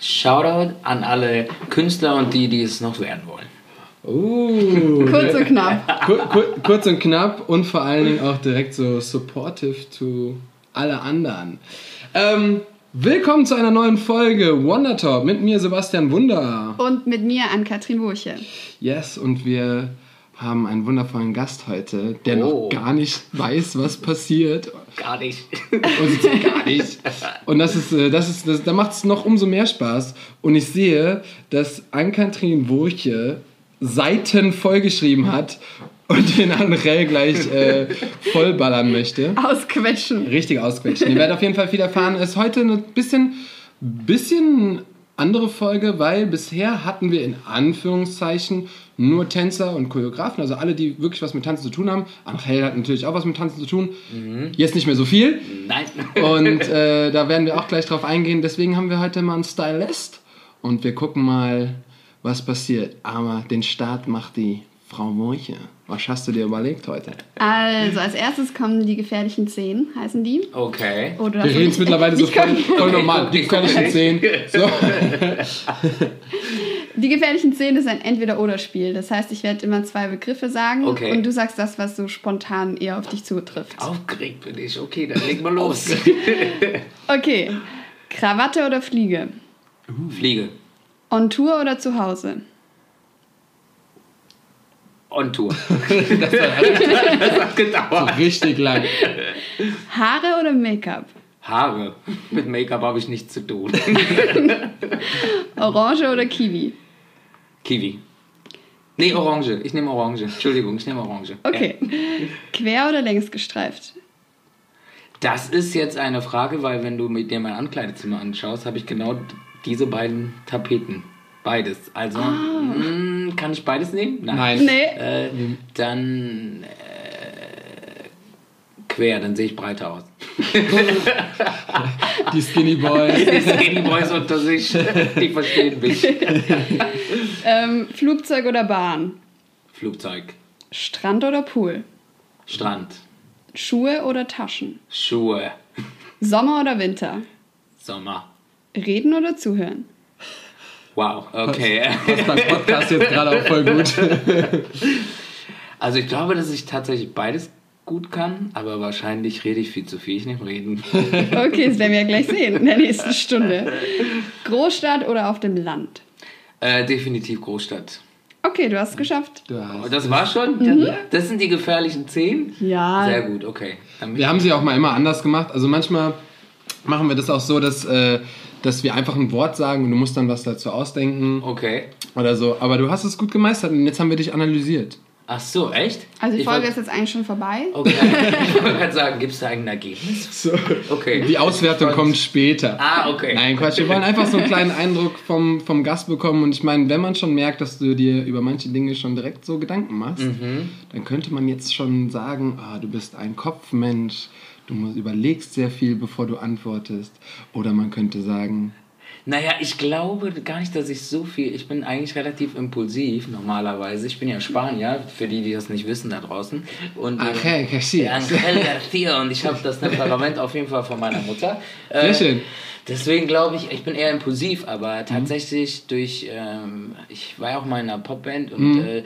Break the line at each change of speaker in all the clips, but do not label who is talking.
Shoutout an alle Künstler und die, die es noch werden wollen.
Uh,
Kurz und knapp.
kur, kur, kurz und knapp und vor allen Dingen auch direkt so supportive to alle anderen. Ähm, willkommen zu einer neuen Folge Wonder Talk mit mir Sebastian Wunder.
Und mit mir an Katrin Wurche.
Yes, und wir haben einen wundervollen Gast heute, der
Oh.
noch gar nicht weiß, was passiert.
Gar nicht.
Und gar nicht. Und das ist, äh, das ist, das, da macht es noch umso mehr Spaß. Und ich sehe, dass Ann-Kathrin Wurche Seiten vollgeschrieben hat und den André gleich äh, vollballern möchte.
Ausquetschen.
Richtig ausquetschen. Ihr werdet auf jeden Fall viel erfahren. Es ist heute eine bisschen, bisschen andere Folge, weil bisher hatten wir in Anführungszeichen nur Tänzer und Choreografen, also alle, die wirklich was mit Tanzen zu tun haben. Angel hat natürlich auch was mit Tanzen zu tun. Jetzt nicht mehr so viel.
Nein.
Und äh, da werden wir auch gleich drauf eingehen. Deswegen haben wir heute mal einen Stylist und wir gucken mal, was passiert. Aber den Start macht die Frau Murche. Was hast du dir überlegt heute?
Also, als erstes kommen die gefährlichen Zehen, heißen die.
Okay.
Oder
Wir reden es mittlerweile so voll, voll normal. Die gefährlichen. Zehn. So.
Die gefährlichen Zehen ist ein Entweder-Oder-Spiel. Das heißt, ich werde immer zwei Begriffe sagen
Okay.
und du sagst das, was so spontan eher auf dich zutrifft.
Aufgeregt bin ich. Okay, dann leg mal los.
Okay. Krawatte oder Fliege?
Fliege.
On Tour oder zu Hause?
On Tour. das, hat, das hat gedauert.
Richtig lang.
Haare oder Make-up?
Haare. Mit Make-up habe ich nichts zu tun.
Orange oder Kiwi?
Kiwi. Nee, Orange. Ich nehme Orange. Entschuldigung, ich nehme Orange.
Okay. Quer oder längs gestreift?
Das ist jetzt eine Frage, weil wenn du mit dir mein Ankleidezimmer anschaust, habe ich genau diese beiden Tapeten. Beides. Also, mh, kann ich beides nehmen?
Nein.
Nee.
Äh, dann äh, quer, dann sehe ich breiter aus.
Die Skinny Boys.
Die Skinny Boys unter sich, die verstehen mich.
Ähm, Flugzeug oder Bahn?
Flugzeug,
Strand oder Pool?
Strand,
Schuhe oder Taschen?
Schuhe,
Sommer oder Winter?
Sommer.
Reden oder zuhören?
Wow, okay.
Das beim Podcast jetzt gerade auch voll gut.
Also ich glaube, dass ich tatsächlich beides gut kann, aber wahrscheinlich rede ich viel zu viel. Ich nehme Reden.
Okay, das werden wir ja gleich sehen in der nächsten Stunde. Großstadt oder auf dem Land?
Äh, definitiv Großstadt.
Okay, du hast es geschafft.
Du hast-
Oh, das war schon? Das sind die gefährlichen Zehn?
Ja.
Sehr gut, okay.
Wir haben sie auch mal immer anders gemacht. Also manchmal machen wir das auch so, dass, äh, dass wir einfach ein Wort sagen und du musst dann was dazu ausdenken
Okay.
oder so. Aber du hast es gut gemeistert und jetzt haben wir dich analysiert.
Ach so, echt?
Also die
Ich
Folge
wollt-
ist jetzt eigentlich schon vorbei.
Okay, ich wollte gerade sagen, gibt es da ein Ergebnis?
So.
Okay.
Die Auswertung kommt später.
Ah, okay.
Nein, Quatsch. Wir wollen einfach so einen kleinen Eindruck vom, vom Gast bekommen. Und ich meine, wenn man schon merkt, dass du dir über manche Dinge schon direkt so Gedanken machst,
Mhm.
dann könnte man jetzt schon sagen, ah, du bist ein Kopfmensch. Du musst, überlegst sehr viel, bevor du antwortest. Oder man könnte sagen,
Naja, ich glaube gar nicht, dass ich so viel. Ich bin eigentlich relativ impulsiv normalerweise. Ich bin ja Spanier, für die, die das nicht wissen da draußen. Und,
Angel Garcia.
Angel Garcia. Und ich habe das Temperament auf jeden Fall von meiner Mutter.
Sehr
Äh,
schön.
Deswegen glaube ich, ich bin eher impulsiv, aber tatsächlich durch, ähm, ich war ja auch mal in einer Popband und äh,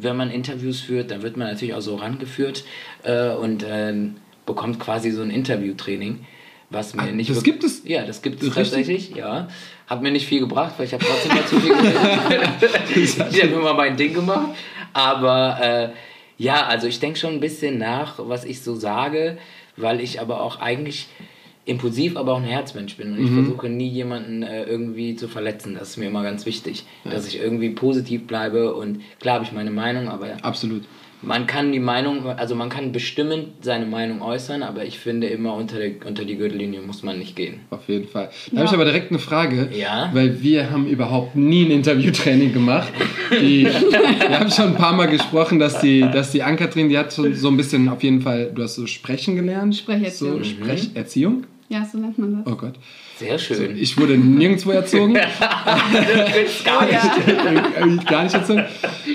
wenn man Interviews führt, dann wird man natürlich auch so rangeführt äh, und ähm, bekommt quasi so ein Interviewtraining, was mir
Ah,
nicht
das gibt es?
Ja, das gibt es tatsächlich, ja. Hat mir nicht viel gebracht, weil ich habe trotzdem mal zu viel geredet. ich habe immer mein Ding gemacht, aber äh, ja, also ich denke schon ein bisschen nach, was ich so sage, weil ich aber auch eigentlich impulsiv, aber auch ein Herzmensch bin. Und ich
Mhm.
versuche nie jemanden äh, irgendwie zu verletzen. Das ist mir immer ganz wichtig, dass ich irgendwie positiv bleibe. Und klar habe ich meine Meinung, aber
Absolut.
Man kann die Meinung, also man kann bestimmt seine Meinung äußern, aber ich finde immer unter, der, unter die Gürtellinie muss man nicht gehen.
Auf jeden Fall. Da habe ich aber direkt eine Frage,
Ja?
weil wir haben überhaupt nie ein Interviewtraining gemacht. Die, wir haben schon ein paar Mal gesprochen, dass die, dass die Ann-Kathrin, die hat so, so ein bisschen auf jeden Fall, du hast so sprechen gelernt.
Sprecherziehung.
So Sprecherziehung?
Ja, so nennt man das.
Oh Gott.
Sehr schön.
Ich wurde nirgendwo erzogen.
gar nicht.
Ja.
Gar nicht erzogen.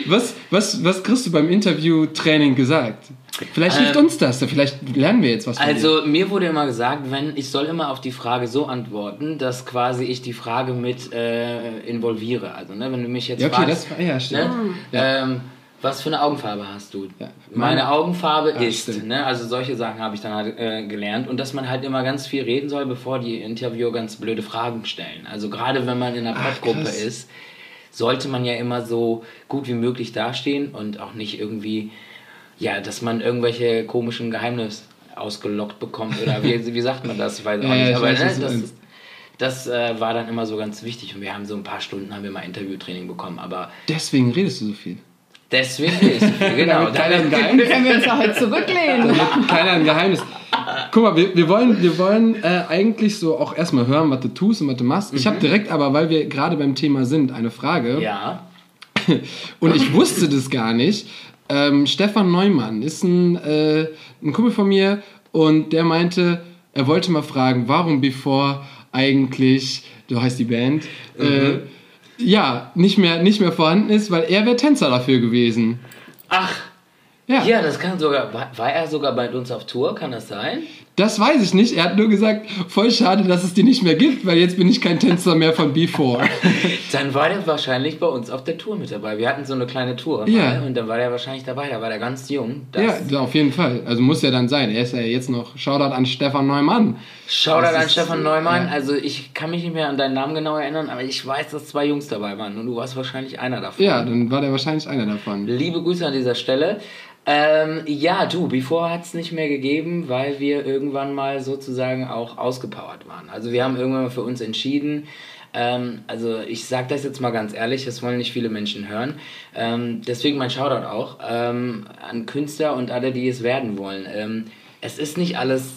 Was, was, was kriegst du beim Interviewtraining gesagt? Vielleicht hilft uns das, vielleicht lernen wir jetzt was von dir.
Also mir wurde immer gesagt, wenn ich soll immer auf die Frage so antworten, dass quasi ich die Frage mit äh, involviere. Also ne, wenn du mich jetzt
Ja, okay,
fragst,
das ja, stimmt.
ne, ähm, was für eine Augenfarbe hast du?
Ja.
Meine
Meine-
Augenfarbe ist,
stimmt.
ne, also solche Sachen habe ich dann halt äh, gelernt und dass man halt immer ganz viel reden soll, bevor die Interviewer ganz blöde Fragen stellen. Also gerade wenn man in einer
krass.
ist, sollte man ja immer so gut wie möglich dastehen und auch nicht irgendwie, ja, dass man irgendwelche komischen Geheimnisse ausgelockt bekommt oder wie, wie sagt man das? Ich weiß auch
Ja,
nicht,
ich
aber
weiß,
ne, das, das äh, war dann immer so ganz wichtig und wir haben so ein paar Stunden haben wir mal Interviewtraining bekommen, aber
Deswegen redest du so viel.
Deswegen ich viel, genau.
Keiner ein Geheimnis
Können wir uns auch halt zurücklehnen?
keiner ein Geheimnis. Guck mal, wir, wir wollen, wir wollen äh, eigentlich so auch erstmal hören, was du tust und was du machst. Ich habe direkt aber, weil wir gerade beim Thema sind, eine Frage.
Ja,
Und ich wusste das gar nicht. Ähm, Stefan Neumann ist ein, äh, ein Kumpel von mir und der meinte, er wollte mal fragen, warum Before eigentlich, so heißt die Band, äh, ja, nicht mehr, nicht mehr vorhanden ist, weil er wäre Tänzer dafür gewesen.
ach,
Ja,
ja, das kann sogar, war, war er sogar bei uns auf Tour, kann das sein?
Das weiß ich nicht. Er hat nur gesagt, voll schade, dass es die nicht mehr gibt, weil jetzt bin ich kein Tänzer mehr von Before.
Dann war der wahrscheinlich bei uns auf der Tour mit dabei. Wir hatten so eine kleine Tour
Ja.
und dann war der wahrscheinlich dabei. Da war der ganz jung.
Ja, auf jeden Fall. Also muss ja dann sein. Er ist ja jetzt noch, Shoutout an Stefan Neumann.
Shoutout
Das
an Stefan Neumann.
ja.
Also ich kann mich nicht mehr an deinen Namen genau erinnern, aber ich weiß, dass zwei Jungs dabei waren und du warst wahrscheinlich einer davon.
Ja, dann war der wahrscheinlich einer davon.
Liebe Grüße an dieser Stelle. Ähm, ja, du, Before hat es nicht mehr gegeben, weil wir irgendwann mal sozusagen auch ausgepowert waren. Also wir haben irgendwann mal für uns entschieden, ähm, also ich sage das jetzt mal ganz ehrlich, das wollen nicht viele Menschen hören. Ähm, deswegen mein Shoutout auch ähm, an Künstler und alle, die es werden wollen. Ähm, es ist nicht alles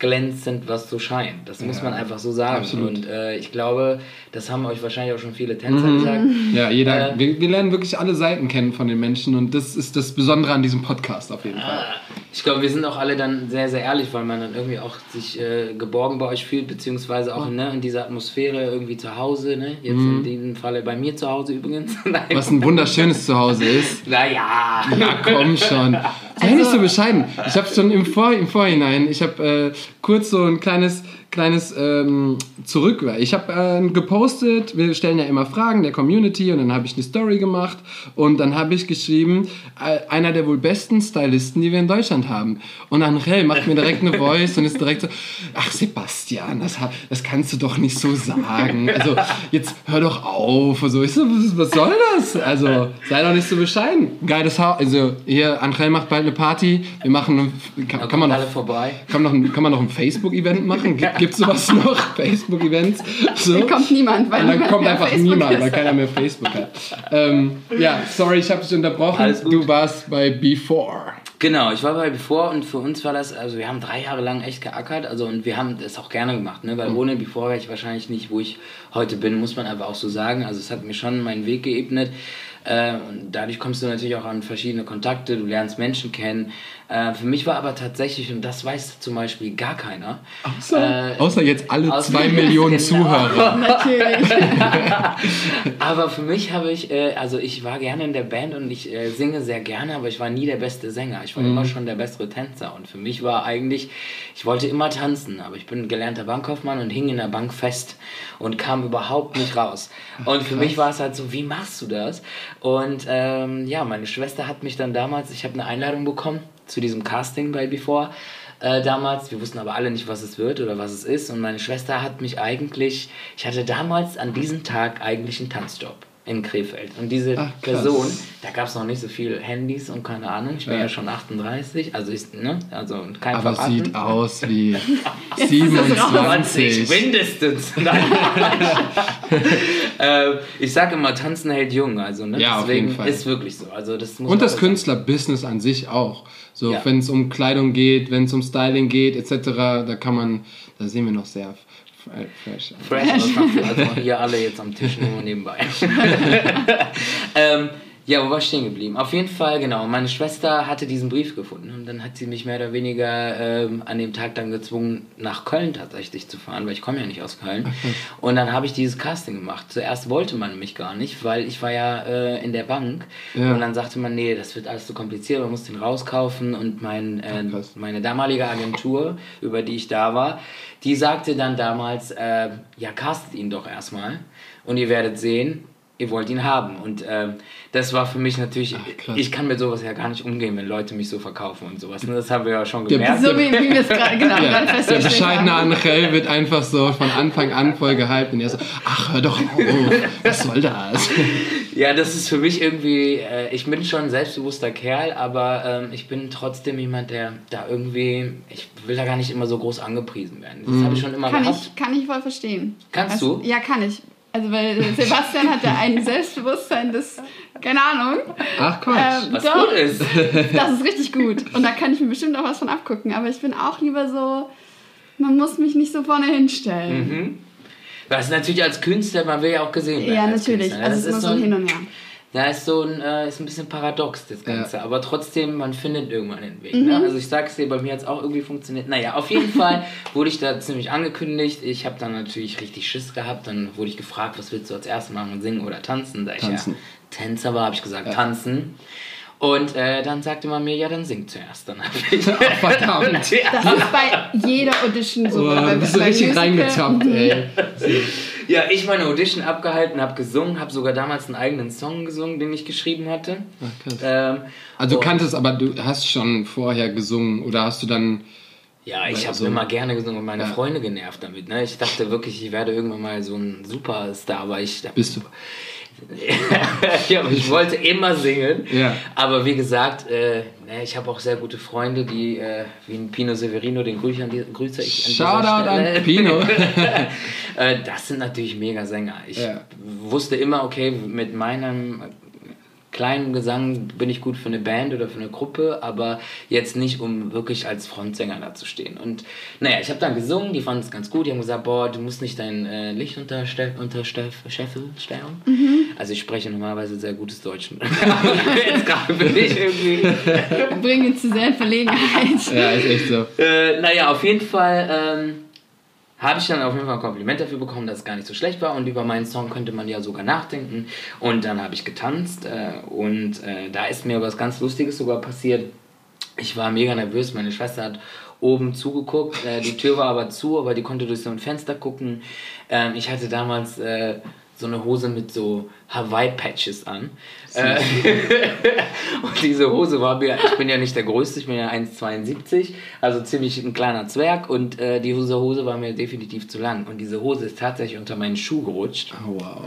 glänzend, was so scheint. Das muss
Ja,
man einfach so sagen.
absolut.
Und äh, ich glaube, das haben euch wahrscheinlich auch schon viele Tänzer gesagt.
Ja, jeder,
Äh,
wir, wir lernen wirklich alle Seiten kennen von den Menschen und das ist das Besondere an diesem Podcast auf jeden Fall.
Ich glaube, wir sind auch alle dann sehr, sehr ehrlich, weil man dann irgendwie auch sich äh, geborgen bei euch fühlt, beziehungsweise auch ne, in dieser Atmosphäre irgendwie zu Hause. Ne? Jetzt in diesem Falle bei mir zu Hause übrigens.
Was ein wunderschönes Zuhause ist.
Naja.
Ja, komm schon. Sei nicht so bescheiden. Ich habe schon im, Vor im Vorhinein, ich habe äh, kurz so ein kleines, kleines ähm, Zurück. Ich habe äh, gepostet, wir stellen ja immer Fragen der Community und dann habe ich eine Story gemacht und dann habe ich geschrieben, äh, einer der wohl besten Stylisten, die wir in Deutschland haben. Und Angel macht mir direkt eine Voice und ist direkt so, ach Sebastian, das, das kannst du doch nicht so sagen. Also jetzt hör doch auf. Und so. Ich so, was, was soll das? Also sei doch nicht so bescheiden. Geiles Haus. Also hier, Angel macht bald eine Party. Wir machen, kann,
Da
kann, man noch,
vorbei.
kann, noch, ein- kann man noch ein Facebook-Event machen? Gibt es sowas noch? Facebook-Events? So?
Dann kommt niemand, weil
Und dann kommt
mehr
einfach
Facebook
niemand,
ist.
weil keiner mehr Facebook hat. Ähm, ja, sorry, ich habe dich unterbrochen.
Alles gut.
Du warst bei Before.
Genau, ich war bei Before und für uns war das, also wir haben drei Jahre lang echt geackert, also und wir haben das auch gerne gemacht, ne? weil ohne Before wäre ich wahrscheinlich nicht, wo ich heute bin, muss man einfach auch so sagen. Also es hat mir schon meinen Weg geebnet. Äh, und dadurch kommst du natürlich auch an verschiedene Kontakte, du lernst Menschen kennen. Äh, für mich war aber tatsächlich, und das weiß zum Beispiel gar keiner,
Außer,
Äh,
außer jetzt alle
außer-
zwei Millionen
Genau.
Zuhörer.
Natürlich.
Aber für mich habe ich, äh, also ich war gerne in der Band und ich äh, singe sehr gerne, aber ich war nie der beste Sänger. Ich war immer schon der bessere Tänzer. Und für mich war eigentlich, ich wollte immer tanzen, aber ich bin gelernter Bankkaufmann und hing in der Bank fest und kam überhaupt nicht raus. Und für mich war es halt so, wie machst du das? Und ähm, ja, meine Schwester hat mich dann damals, ich habe eine Einladung bekommen zu diesem Casting bei Before. Äh, damals, wir wussten aber alle nicht, was es wird oder was es ist. Und meine Schwester hat mich eigentlich, ich hatte damals an diesem Tag eigentlich einen Tanzjob in Krefeld. Und diese
Ach.
Person, da gab es noch nicht so viele Handys und keine Ahnung, ich bin ja,
Ja.
schon 38, also ich, ne, also kein
Aber
Verraten.
sieht aus wie
es
27.
mindestens. Ähm, ich sage immer, tanzen hält jung, also ne?
Ja, auf
deswegen
jeden Fall.
ist wirklich so. Also das muss
Und das. Künstlerbusiness an sich auch. So,
Ja.
wenn es um Kleidung geht, wenn es um Styling geht, etc., da kann man, da sehen wir noch sehr fresh.
Fresh also hier alle jetzt am Tisch nur nebenbei. ähm, Ja, wo war ich stehen geblieben? Auf jeden Fall, genau. Meine Schwester hatte diesen Brief gefunden und dann hat sie mich mehr oder weniger ähm, an dem Tag dann gezwungen, nach Köln tatsächlich zu fahren, weil ich komme ja nicht aus Köln. Und dann habe ich dieses Casting gemacht. Zuerst wollte man mich gar nicht, weil ich war ja äh, in der Bank
Ja.
und dann sagte man, nee, das wird alles zu kompliziert, man muss den rauskaufen und mein, äh, meine damalige Agentur, über die ich da war, die sagte dann damals, äh, ja, castet ihn doch erstmal und ihr werdet sehen, ihr wollt ihn haben. Und ähm, das war für mich natürlich,
krass.
ich kann mit sowas ja gar nicht umgehen, wenn Leute mich so verkaufen und sowas. Und das haben wir ja schon
Der-
gemerkt.
So wie, wie wir es gerade genau, gerade
Der bescheidene. Angel wird einfach so von Anfang an voll gehypt und er so, ach, hör doch auf, was soll das?
Ja, das ist für mich irgendwie, äh, ich bin schon ein selbstbewusster Kerl, aber ähm, ich bin trotzdem jemand, der da irgendwie, ich will da gar nicht immer so groß angepriesen werden. Das habe ich schon immer
Kann
gehabt.
ich, kann ich voll verstehen.
Kannst
Also,
du?
Ja, kann ich. Also, weil Sebastian hat ja ein Selbstbewusstsein, das, keine Ahnung.
Ach Quatsch.
Ähm,
Was
doch,
gut ist.
Das ist richtig gut. Und da kann ich mir bestimmt auch was von abgucken. Aber ich bin auch lieber so, man muss mich nicht so vorne hinstellen.
Mhm. Das ist natürlich als Künstler, man will ja auch gesehen werden.
Ja,
als
natürlich.
Künstler.
Also, es ist immer so ein Hin und Her.
Da ist so ein, äh, ist ein bisschen paradox, das Ganze.
Ja.
Aber trotzdem, man findet irgendwann den Weg.
Mhm.
Ne? Also ich sag's dir, bei mir hat's auch irgendwie funktioniert. Naja, auf jeden Fall wurde ich da ziemlich angekündigt. Ich habe dann natürlich richtig Schiss gehabt. Dann wurde ich gefragt, was willst du als erstes machen, singen oder tanzen? Da ich
Tanzen.
ja Tänzer war, habe ich gesagt, tanzen. Und äh, dann sagte man mir, ja, dann sing zuerst. Dann habe ich...
verdammt.
ja.
Das ist bei jeder Audition so.
Oh, bist du richtig
Musical.
reingetappt, ey.
Ja, ich meine Audition abgehalten, habe gesungen, habe sogar damals einen eigenen Song gesungen, den ich geschrieben hatte.
Ach.
Ähm,
Also du kanntest, aber du hast schon vorher gesungen oder hast du dann...
Ja, ich habe
Also-
immer gerne gesungen und meine
Ja.
Freunde genervt damit. Ne? Ich dachte wirklich, ich werde irgendwann mal so ein Superstar, weil ich.
Bist du?
ja, aber ich wollte immer singen.
Ja.
Aber wie gesagt, äh, ne, ich habe auch sehr gute Freunde, die äh, wie ein Pino Severino, den grüße, an die, grüße ich an dieser
Shoutout an. Pino.
äh, das sind natürlich mega Sänger. Ich
Ja.
wusste immer, okay, mit meinem kleinen Gesang bin ich gut für eine Band oder für eine Gruppe, aber jetzt nicht, um wirklich als Frontsänger da zu stehen. Und naja, ich habe dann gesungen, die fanden es ganz gut, die haben gesagt, boah, du musst nicht dein äh, Licht unter, Ste unter Ste Scheffel stellen. Also ich spreche normalerweise sehr gutes Deutsch. jetzt gerade bin ich irgendwie...
Bringen zu sehr in Verlegenheit.
Ja, ist echt so.
Äh, naja, auf jeden Fall ähm, habe ich dann auf jeden Fall ein Kompliment dafür bekommen, dass es gar nicht so schlecht war und über meinen Song könnte man ja sogar nachdenken. Und dann habe ich getanzt äh, und äh, da ist mir was ganz Lustiges sogar passiert. Ich war mega nervös, meine Schwester hat oben zugeguckt, äh, die Tür war aber zu, aber die konnte durch so ein Fenster gucken. Ähm, ich hatte damals äh, so eine Hose mit so Hawaii-Patches an. Äh, und diese Hose war mir, ich bin ja nicht der Größte, ich bin ja 1,72, also ziemlich ein kleiner Zwerg und äh, diese Hose war mir definitiv zu lang. Und diese Hose ist tatsächlich unter meinen Schuh gerutscht.
Oh, wow.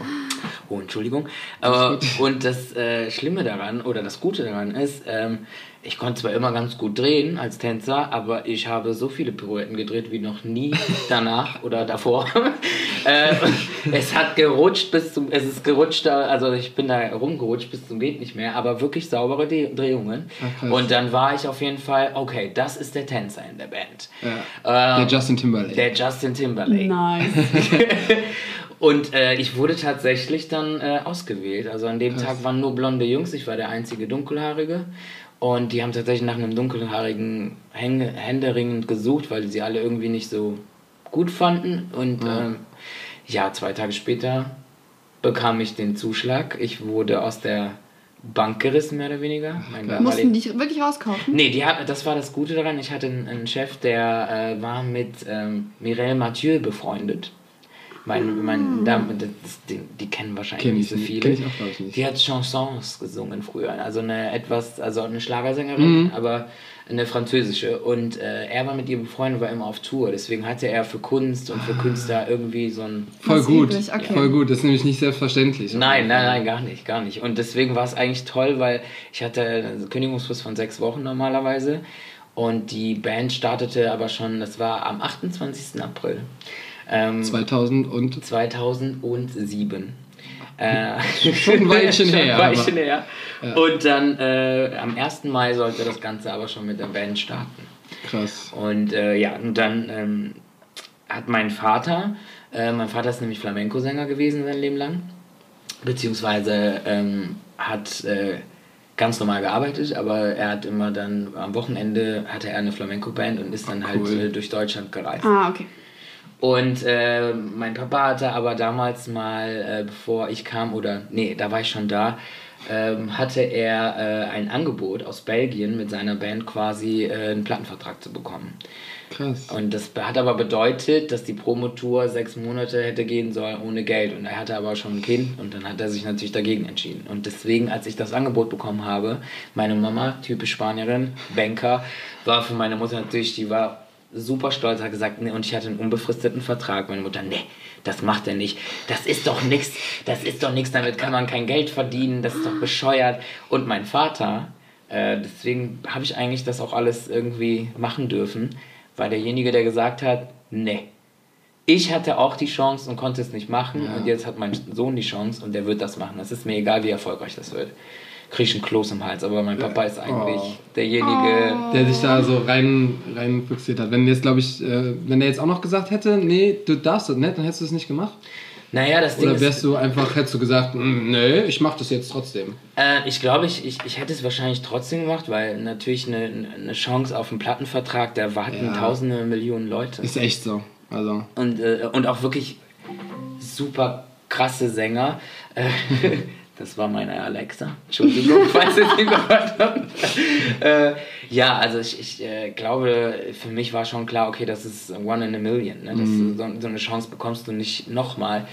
Oh, Entschuldigung. Aber, und das äh, Schlimme daran, oder das Gute daran ist, ähm, ich konnte zwar immer ganz gut drehen als Tänzer, aber ich habe so viele Pirouetten gedreht wie noch nie danach oder davor. äh, es hat gerutscht bis zum, es ist gerutscht, also ich bin da rumgerutscht bis zum geht nicht mehr, aber wirklich saubere De Drehungen.
Ach, krass.
und dann war ich auf jeden Fall, okay, das ist der Tänzer in der Band.
Ja.
Ähm,
Der Justin Timberlake.
der Justin Timberlake.
Nice.
Und äh, ich wurde tatsächlich dann äh, ausgewählt. Also an dem Tag waren nur blonde Jungs, ich war der einzige Dunkelhaarige. Und die haben tatsächlich nach einem dunkelhaarigen Hänge, händeringend gesucht, weil sie alle irgendwie nicht so gut fanden. Und
Ja.
ähm, ja, zwei Tage später bekam ich den Zuschlag. Ich wurde aus der Bank gerissen, mehr oder weniger. Mein
Mussten die wirklich rauskaufen?
Nee, die hat, das war das Gute daran. Ich hatte einen, einen Chef, der äh, war mit ähm, Mireille Mathieu befreundet. Mein, mein, da, das, die, die kennen wahrscheinlich
Kenn
nicht
ich
so viele.
Kenn ich auch, ich, nicht.
Die hat Chansons gesungen früher. Also eine etwas, also eine Schlagersängerin,
Mhm.
aber eine französische. Und äh, er war mit ihr befreundet, war immer auf Tour. Deswegen hatte er für Kunst und
Ah.
für Künstler irgendwie so ein
Voll gut.
okay.
Voll gut. Das ist nämlich nicht selbstverständlich.
Nein, nein, nein, gar nicht, gar nicht. Und deswegen war es eigentlich toll, weil ich hatte eine Kündigungsfrist von sechs Wochen normalerweise. Und die Band startete aber schon, das war am 28. April. Ähm,
2000 und
2007. Äh,
Schon ein Weilchen
schon
her,
Weilchen her. Und dann äh, am 1. Mai sollte das Ganze aber schon mit der Band starten.
krass.
Und äh, ja, und dann ähm, hat mein Vater, äh, mein Vater ist nämlich Flamenco-Sänger gewesen sein Leben lang, beziehungsweise ähm, hat äh, ganz normal gearbeitet, aber er hat immer dann am Wochenende hatte er eine Flamenco-Band und ist dann halt
Cool.
äh, durch Deutschland gereist.
Ah, okay.
Und äh, mein Papa hatte aber damals mal, äh, bevor ich kam, oder nee, da war ich schon da, ähm, hatte er äh, ein Angebot aus Belgien mit seiner Band quasi äh, einen Plattenvertrag zu bekommen.
Krass.
Und das hat aber bedeutet, dass die Promotour sechs Monate hätte gehen sollen ohne Geld. Und er hatte aber schon ein Kind und dann hat er sich natürlich dagegen entschieden. Und deswegen, als ich das Angebot bekommen habe, meine Mama, typisch Spanierin, Banker, war für meine Mutter natürlich, die war super stolz, hat gesagt, nee, und ich hatte einen unbefristeten Vertrag. Meine Mutter, nee, das macht er nicht. Das ist doch nichts, das ist doch nichts, damit kann man kein Geld verdienen, das ist doch bescheuert. Und mein Vater, äh, deswegen habe ich eigentlich das auch alles irgendwie machen dürfen, war derjenige, der gesagt hat, nee. Ich hatte auch die Chance und konnte es nicht machen
Ja.
und jetzt hat mein Sohn die Chance und der wird das machen. Es ist mir egal, wie erfolgreich das wird. Krieg ich einen Kloß im Hals, aber mein Papa ist eigentlich
Oh.
derjenige,
Der sich da so rein, rein fixiert hat. Wenn jetzt, glaube ich, äh, wenn er jetzt auch noch gesagt hätte, nee, du darfst das nicht, dann hättest du es nicht gemacht.
naja, das Ding
Oder
ist,
wärst du einfach, hättest du gesagt, "Mm, nee, ich mach das jetzt trotzdem.
Äh, ich glaube, ich, ich, ich hätte es wahrscheinlich trotzdem gemacht, weil natürlich eine, eine Chance auf einen Plattenvertrag, da warten
Ja.
tausende Millionen Leute.
Ist echt so. Also,
Und, äh, und auch wirklich super krasse Sänger. Das war meine Alexa. Entschuldigung, falls ihr sie gehört habt. Äh, ja, also ich, ich äh, glaube, für mich war schon klar, okay, das ist one in a million. Ne? Das, so, so eine Chance bekommst du nicht nochmal.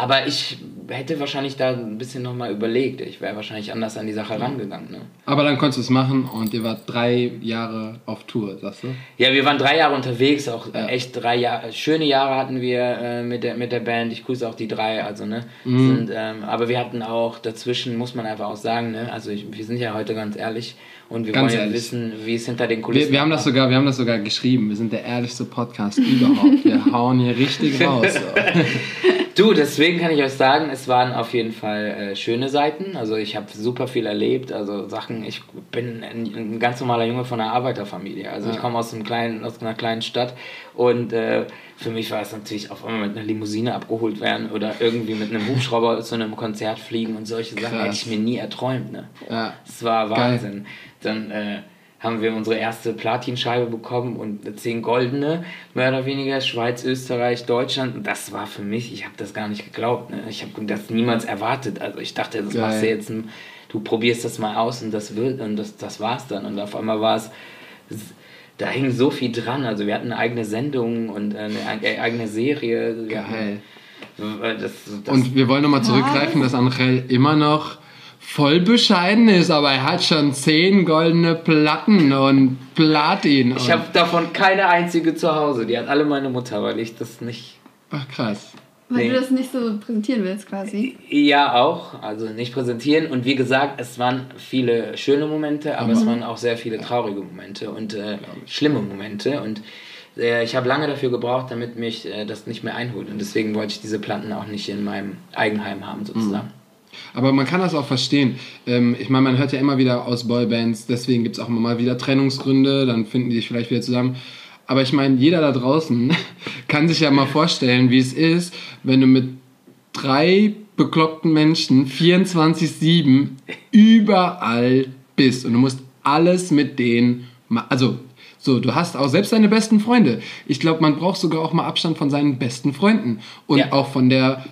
Aber ich hätte wahrscheinlich da ein bisschen nochmal überlegt. Ich wäre wahrscheinlich anders an die Sache rangegangen. Ne?
aber dann konntest du es machen und ihr wart drei Jahre auf Tour, sagst du?
Ja, wir waren drei Jahre unterwegs, auch
Ja.
echt drei Jahre, schöne Jahre hatten wir äh, mit, der, mit der Band. Ich grüße auch die drei, also ne.
Mhm.
Sind, ähm, aber wir hatten auch dazwischen, muss man einfach auch sagen, ne. Also ich, wir sind ja heute ganz ehrlich und wir
Ganz
wollen ja wissen, wie es hinter den Kulissen
Wir, wir, haben das sogar, wir haben das sogar geschrieben. Wir sind der ehrlichste Podcast überhaupt. Wir hauen hier richtig raus.
Du, deswegen kann ich euch sagen, es waren auf jeden Fall äh, schöne Seiten. Also ich habe super viel erlebt. Also Sachen, ich bin ein, ein ganz normaler Junge von einer Arbeiterfamilie. Also ich
Ja.
komme aus, einem kleinen, aus einer kleinen Stadt und äh, für mich war es natürlich auf einmal mit einer Limousine abgeholt werden oder irgendwie mit einem Hubschrauber zu einem Konzert fliegen und solche Sachen
Krass.
hätte ich mir nie erträumt. Ne?
Ja.
Es war
Geil.
Wahnsinn. Dann äh, haben wir unsere erste Platinscheibe bekommen und zehn goldene, mehr oder weniger, Schweiz, Österreich, Deutschland. Und das war für mich, ich habe das gar nicht geglaubt. Ne? Ich habe das niemals erwartet. Also ich dachte, das
Geil.
machst du jetzt, ein, du probierst das mal aus und das wird und das, das war's dann. Und auf einmal war es, da hing so viel dran. Also wir hatten eine eigene Sendung und eine eig- eigene Serie.
Geil.
äh, Das, das,
Und wir wollen nochmal zurückgreifen, dass Angel immer noch voll bescheiden ist, aber er hat schon zehn goldene Platten und Platin.
ich
und-
habe davon keine einzige zu Hause. Die hat alle meine Mutter, weil ich das nicht
Ach krass.
Weil
Nee.
du das nicht so präsentieren willst, quasi.
Ja, auch. Also nicht präsentieren. Und wie gesagt, es waren viele schöne Momente, aber es waren auch sehr viele traurige Momente und äh, schlimme Momente. Und äh, ich habe lange dafür gebraucht, damit mich äh, das nicht mehr einholt. Und deswegen wollte ich diese Platten auch nicht in meinem Eigenheim haben, sozusagen.
Aber man kann das auch verstehen. Ähm, ich meine, man hört ja immer wieder aus Boybands, deswegen gibt es auch immer mal wieder Trennungsgründe, dann finden die sich vielleicht wieder zusammen. Aber ich meine, jeder da draußen kann sich ja mal vorstellen, wie es ist, wenn du mit drei bekloppten Menschen 24-7 überall bist und du musst alles mit denen Also, so, du hast auch selbst deine besten Freunde. Ich glaube, man braucht sogar auch mal Abstand von seinen besten Freunden. Und
Ja.
auch von der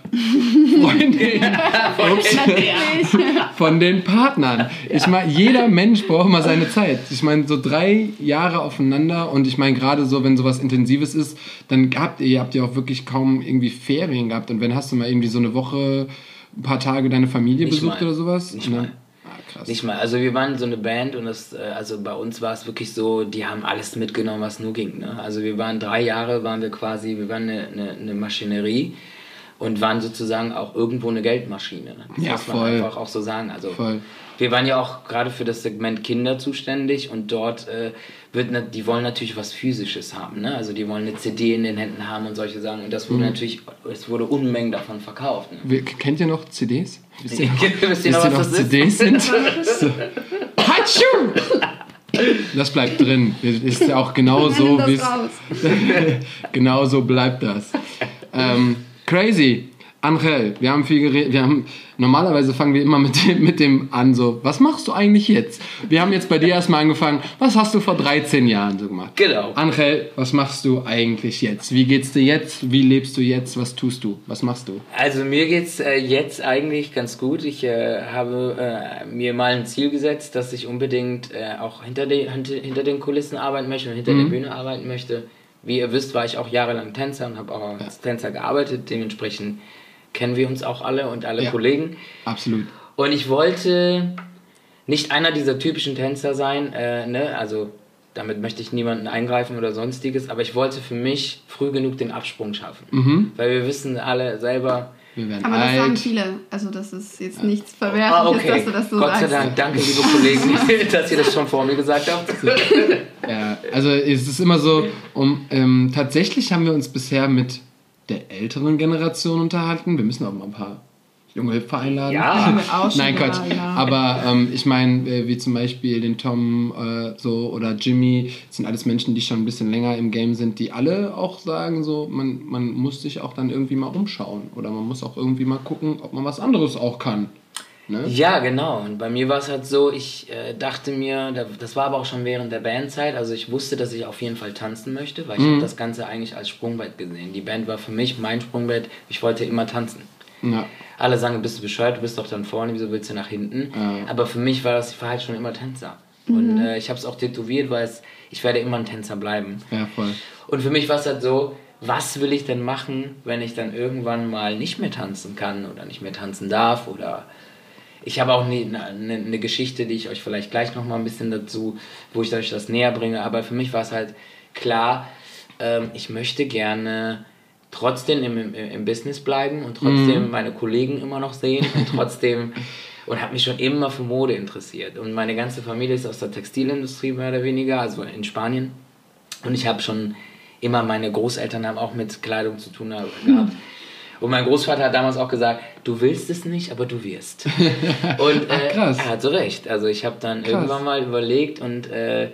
Freundin. Ups. von den Partnern. Ich meine, jeder Mensch braucht mal seine Zeit. Ich meine, so drei Jahre aufeinander und ich meine, gerade so, wenn sowas Intensives ist, dann habt ihr, habt ihr auch wirklich kaum irgendwie Ferien gehabt. Und wenn hast du mal irgendwie so eine Woche, ein paar Tage deine Familie
Nicht
besucht
mal.
oder sowas?
Nicht
dann-
mal.
Krass.
Nicht mal. Also wir waren so eine Band und das, äh, also bei uns war es wirklich so, die haben alles mitgenommen, was nur ging. Ne? Also wir waren drei Jahre, waren wir quasi, wir waren eine, eine, eine Maschinerie und waren sozusagen auch irgendwo eine Geldmaschine. Ne? Das
Ja,
muss man
voll.
einfach auch so sagen. Also
Voll.
wir waren ja auch gerade für das Segment Kinder zuständig und dort äh, wird, die wollen natürlich was Physisches haben. Ne? Also die wollen eine CD in den Händen haben und solche Sachen. Und das wurde
Mhm.
natürlich, es wurde Unmengen davon verkauft. Ne?
Wir- Kennt ihr noch CDs? Wisst ihr noch,
Wisst ihr noch, was das ist?
CDs sind? so. Hatschu! Das bleibt drin. Ist ja auch genau so, wie
das
es genau so bleibt das. Ähm, crazy. Angel, wir haben viel geredet. Wir haben, normalerweise fangen wir immer mit dem, mit dem an, so, was machst du eigentlich jetzt? Wir haben jetzt bei dir erstmal angefangen, was hast du vor 13 Jahren so gemacht?
Genau.
Angel, was machst du eigentlich jetzt? Wie geht's dir jetzt? Wie lebst du jetzt? Was tust du? Was machst du?
Also mir geht's äh, jetzt eigentlich ganz gut. Ich äh, habe äh, mir mal ein Ziel gesetzt, dass ich unbedingt äh, auch hinter, de, hinter den Kulissen arbeiten möchte und hinter
Mhm.
der Bühne arbeiten möchte. Wie ihr wisst, war ich auch jahrelang Tänzer und habe auch als Tänzer gearbeitet. Dementsprechend kennen wir uns auch alle und alle
Ja.
Kollegen.
Absolut.
Und ich wollte nicht einer dieser typischen Tänzer sein, äh, ne? also damit möchte ich niemanden eingreifen oder sonstiges, aber ich wollte für mich früh genug den Absprung schaffen.
Mhm.
Weil wir wissen alle selber,
Wir werden
Aber das sagen viele. Also das ist jetzt nichts Verwerfliches,
ah, okay,
dass du das so
Gott sei
sagst.
Dank, danke liebe Kollegen, dass ihr das schon vor mir gesagt habt.
Ja, also es ist immer so, um, ähm, tatsächlich haben wir uns bisher mit der älteren Generation unterhalten. Wir müssen auch mal ein paar junge Hüpfer einladen.
Ja.
Schon
Nein, Quatsch.
ja.
Aber ähm, ich meine, äh, wie zum Beispiel den Tom äh, so oder Jimmy, das sind alles Menschen, die schon ein bisschen länger im Game sind, die alle auch sagen, so, man, man muss sich auch dann irgendwie mal umschauen. Oder man muss auch irgendwie mal gucken, ob man was anderes auch kann. Ne?
Ja, genau. Und bei mir war es halt so, ich äh, dachte mir, da- das war aber auch schon während der Bandzeit, also ich wusste, dass ich auf jeden Fall tanzen möchte, weil ich habe das Ganze eigentlich als Sprungbrett gesehen. Die Band war für mich mein Sprungbrett, ich wollte immer tanzen.
Ja.
Alle sagen, bist du bescheuert, du bist doch dann vorne, wieso willst du nach hinten?
Ja.
Aber für mich war das, ich war halt schon immer Tänzer. Und äh, ich habe es auch tätowiert, weil es, ich werde immer ein Tänzer bleiben.
ja, voll.
Und für mich war es halt so, was will ich denn machen, wenn ich dann irgendwann mal nicht mehr tanzen kann oder nicht mehr tanzen darf oder ich habe auch eine ne, ne Geschichte, die ich euch vielleicht gleich noch mal ein bisschen dazu, wo ich euch das näher bringe, aber für mich war es halt klar, ähm, ich möchte gerne trotzdem im, im, im Business bleiben und trotzdem meine Kollegen immer noch sehen und trotzdem und habe mich schon immer für Mode interessiert. Und meine ganze Familie ist aus der Textilindustrie mehr oder weniger, also in Spanien. Und ich habe schon immer, meine Großeltern haben auch mit Kleidung zu tun gehabt. Und mein Großvater hat damals auch gesagt, du willst es nicht, aber du wirst. Und äh,
Ach,
er hat so recht. Also ich habe dann
Krass.
irgendwann mal überlegt und äh,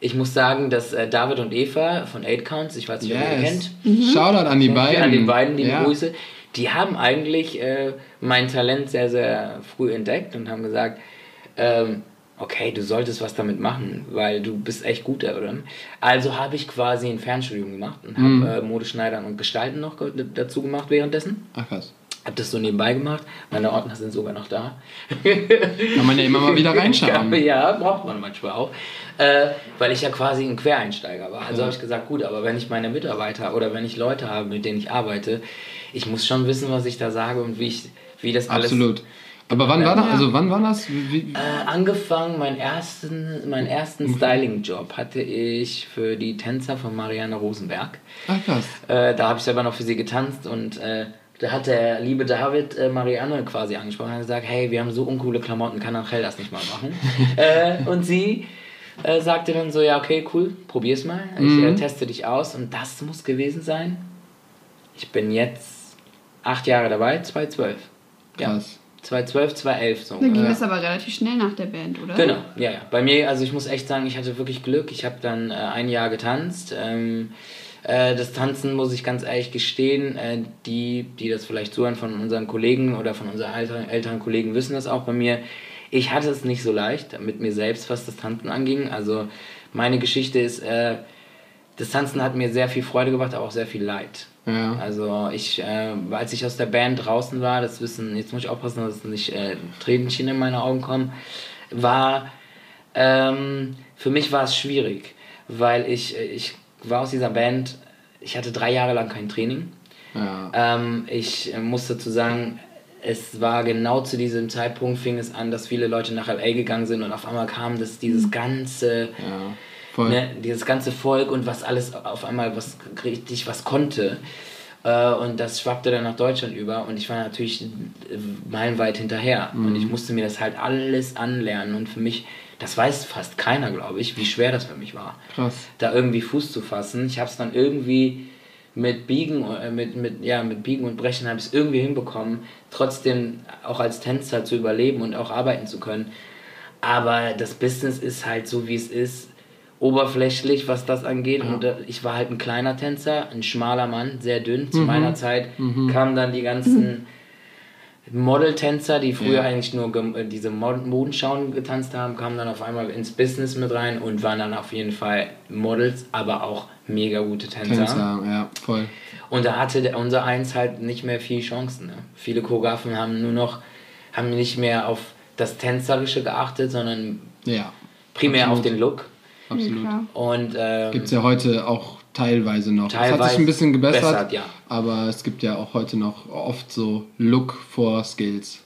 ich muss sagen, dass äh, David und Eva von 8 Counts, ich weiß nicht, ob ihr die kennt,
Yes. Shoutout an die beiden.
an die beiden, liebe
ja.
Grüße. Die haben eigentlich äh, mein Talent sehr, sehr früh entdeckt und haben gesagt, ähm, okay, du solltest was damit machen, weil du bist echt gut darin. Also habe ich quasi ein Fernstudium gemacht und habe
Mhm.
äh, Modeschneidern und Gestalten noch dazu gemacht währenddessen.
Ach krass.
Habe das so nebenbei gemacht. Meine Ordner sind sogar noch da.
Kann man ja immer mal wieder reinschauen.
Ja, braucht man manchmal auch. Äh, weil ich ja quasi ein Quereinsteiger war. Also habe ich gesagt, gut, aber wenn ich meine Mitarbeiter oder wenn ich Leute habe, mit denen ich arbeite, ich muss schon wissen, was ich da sage und wie ich wie das alles
Absolut. Aber wann war das? Also wann war das? Wie,
Äh, angefangen, meinen ersten, meinen ersten Styling-Job hatte ich für die Tänzer von Marianne Rosenberg.
ach krass.
Äh, da habe ich selber noch für sie getanzt und äh, da hat der liebe David äh, Marianne quasi angesprochen und gesagt, hey, wir haben so uncoole Klamotten, kann Angel das nicht mal machen? äh, und sie äh, sagte dann so, ja, okay, cool, probier's mal, ich äh, teste dich aus und das muss gewesen sein. Ich bin jetzt acht Jahre dabei, 2012. Ja,
Krass.
2012, 2011 so.
Dann ging
ungefähr.
das aber relativ schnell nach der Band, oder?
Genau, ja, ja. Bei mir, also ich muss echt sagen, ich hatte wirklich Glück. Ich habe dann äh, ein Jahr getanzt. Ähm, äh, das Tanzen, muss ich ganz ehrlich gestehen, äh, die, die das vielleicht zuhören von unseren Kollegen oder von unseren älteren, älteren Kollegen, wissen das auch bei mir. Ich hatte es nicht so leicht mit mir selbst, was das Tanzen anging. Also meine Geschichte ist, äh, das Tanzen hat mir sehr viel Freude gemacht, aber auch sehr viel Leid.
Ja.
Also ich, äh, als ich aus der Band draußen war, das wissen, jetzt muss ich aufpassen, dass nicht äh, Tränchen in meine Augen kommen, war, ähm, für mich war es schwierig, weil ich, äh, ich war aus dieser Band, ich hatte drei Jahre lang kein Training.
Ja.
Ähm, ich muss dazu sagen, es war genau zu diesem Zeitpunkt fing es an, dass viele Leute nach LA gegangen sind und auf einmal kam das dieses ganze
ja. Voll.
ne, dieses ganze Volk und was alles auf einmal was richtig was konnte. Äh, und das schwappte dann nach Deutschland über und ich war natürlich äh, meilenweit hinterher. Und ich musste mir das halt alles anlernen. Und für mich, das weiß fast keiner, glaube ich, wie schwer das für mich war.
Krass.
Da irgendwie Fuß zu fassen. Ich habe es dann irgendwie mit Biegen, äh, mit, mit, ja, mit Biegen und Brechen habe ich es irgendwie hinbekommen, trotzdem auch als Tänzer zu überleben und auch arbeiten zu können. Aber das Business ist halt so, wie es ist. Oberflächlich, was das angeht. Und äh, ich war halt ein kleiner Tänzer, ein schmaler Mann, sehr dünn. Zu meiner Zeit kamen dann die ganzen Modeltänzer, die früher
Ja.
eigentlich nur äh, diese Mod- Modenschauen getanzt haben, kamen dann auf einmal ins Business mit rein und waren dann auf jeden Fall Models, aber auch mega gute Tänzer.
Tänzer, ja, voll.
Und da hatte der, unser Eins halt nicht mehr viel Chancen. Ne? Viele Choreografen haben nur noch, haben nicht mehr auf das Tänzerische geachtet, sondern
Ja,
primär
Absolut.
auf den Look.
Absolut.
Ja.
Und ähm,
Gibt es ja heute auch teilweise noch. es hat
Teilweise
sich ein bisschen gebessert,
bessert, ja.
aber es gibt ja auch heute noch oft so Look vor Skills.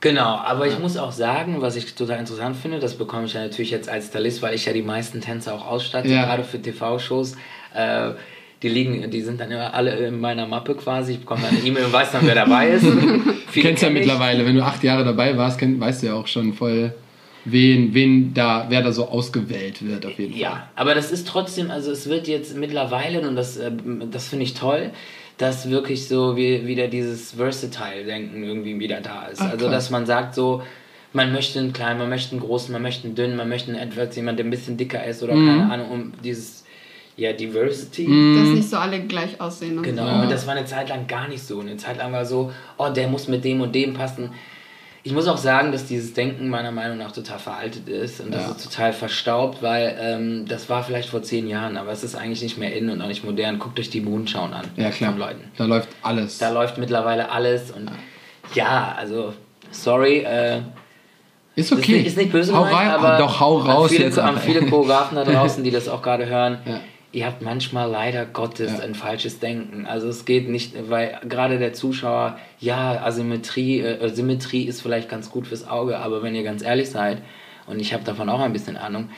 Genau, aber ich muss auch sagen, was ich total interessant finde, das bekomme ich ja natürlich jetzt als Stylist, weil ich ja die meisten Tänzer auch ausstatte,
Ja.
gerade für TV-Shows. Äh, die liegen, die sind dann immer alle in meiner Mappe quasi. Ich bekomme dann eine E-Mail und weiß dann, wer dabei ist.
Du kennst ja mittlerweile, wenn du acht Jahre dabei warst, kenn, weißt du ja auch schon voll, wen, wen da, wer da so ausgewählt wird auf jeden Fall.
Ja, aber das ist trotzdem, also es wird jetzt mittlerweile, und das, äh, das finde ich toll, dass wirklich so wie, wieder dieses Versatile-Denken irgendwie wieder da ist.
Ach,
also, dass man sagt so, man möchte einen kleinen, man möchte einen großen, man möchte einen dünnen, man möchte einen etwas jemand, der ein bisschen dicker ist oder
Mhm.
keine Ahnung, um dieses, ja, Diversity.
Dass nicht so alle gleich aussehen. Und
Genau,
So.
Ja.
und das war eine Zeit lang gar nicht so. Eine Zeit lang war so, oh, der muss mit dem und dem passen. Ich muss auch sagen, dass dieses Denken meiner Meinung nach total veraltet ist und das
Ja.
ist total verstaubt, weil ähm, das war vielleicht vor zehn Jahren, aber es ist eigentlich nicht mehr in und auch nicht modern. Guckt euch die Modenschauen an
Ja, klar.
von Leuten.
Da läuft alles.
Da läuft mittlerweile alles und ja, also sorry, äh,
ist
ist
okay.
nicht, ist nicht böse
hau
gemeint,
rein,
aber
doch, hau
an
raus
viele,
jetzt.
an viele Choreografen da draußen, die das auch gerade hören.
Ja.
Ihr habt manchmal leider Gottes
Ja.
ein falsches Denken. Also es geht nicht, weil gerade der Zuschauer, ja, Asymmetrie, äh, Symmetrie ist vielleicht ganz gut fürs Auge, aber wenn ihr ganz ehrlich seid, und ich habe davon auch ein bisschen Ahnung,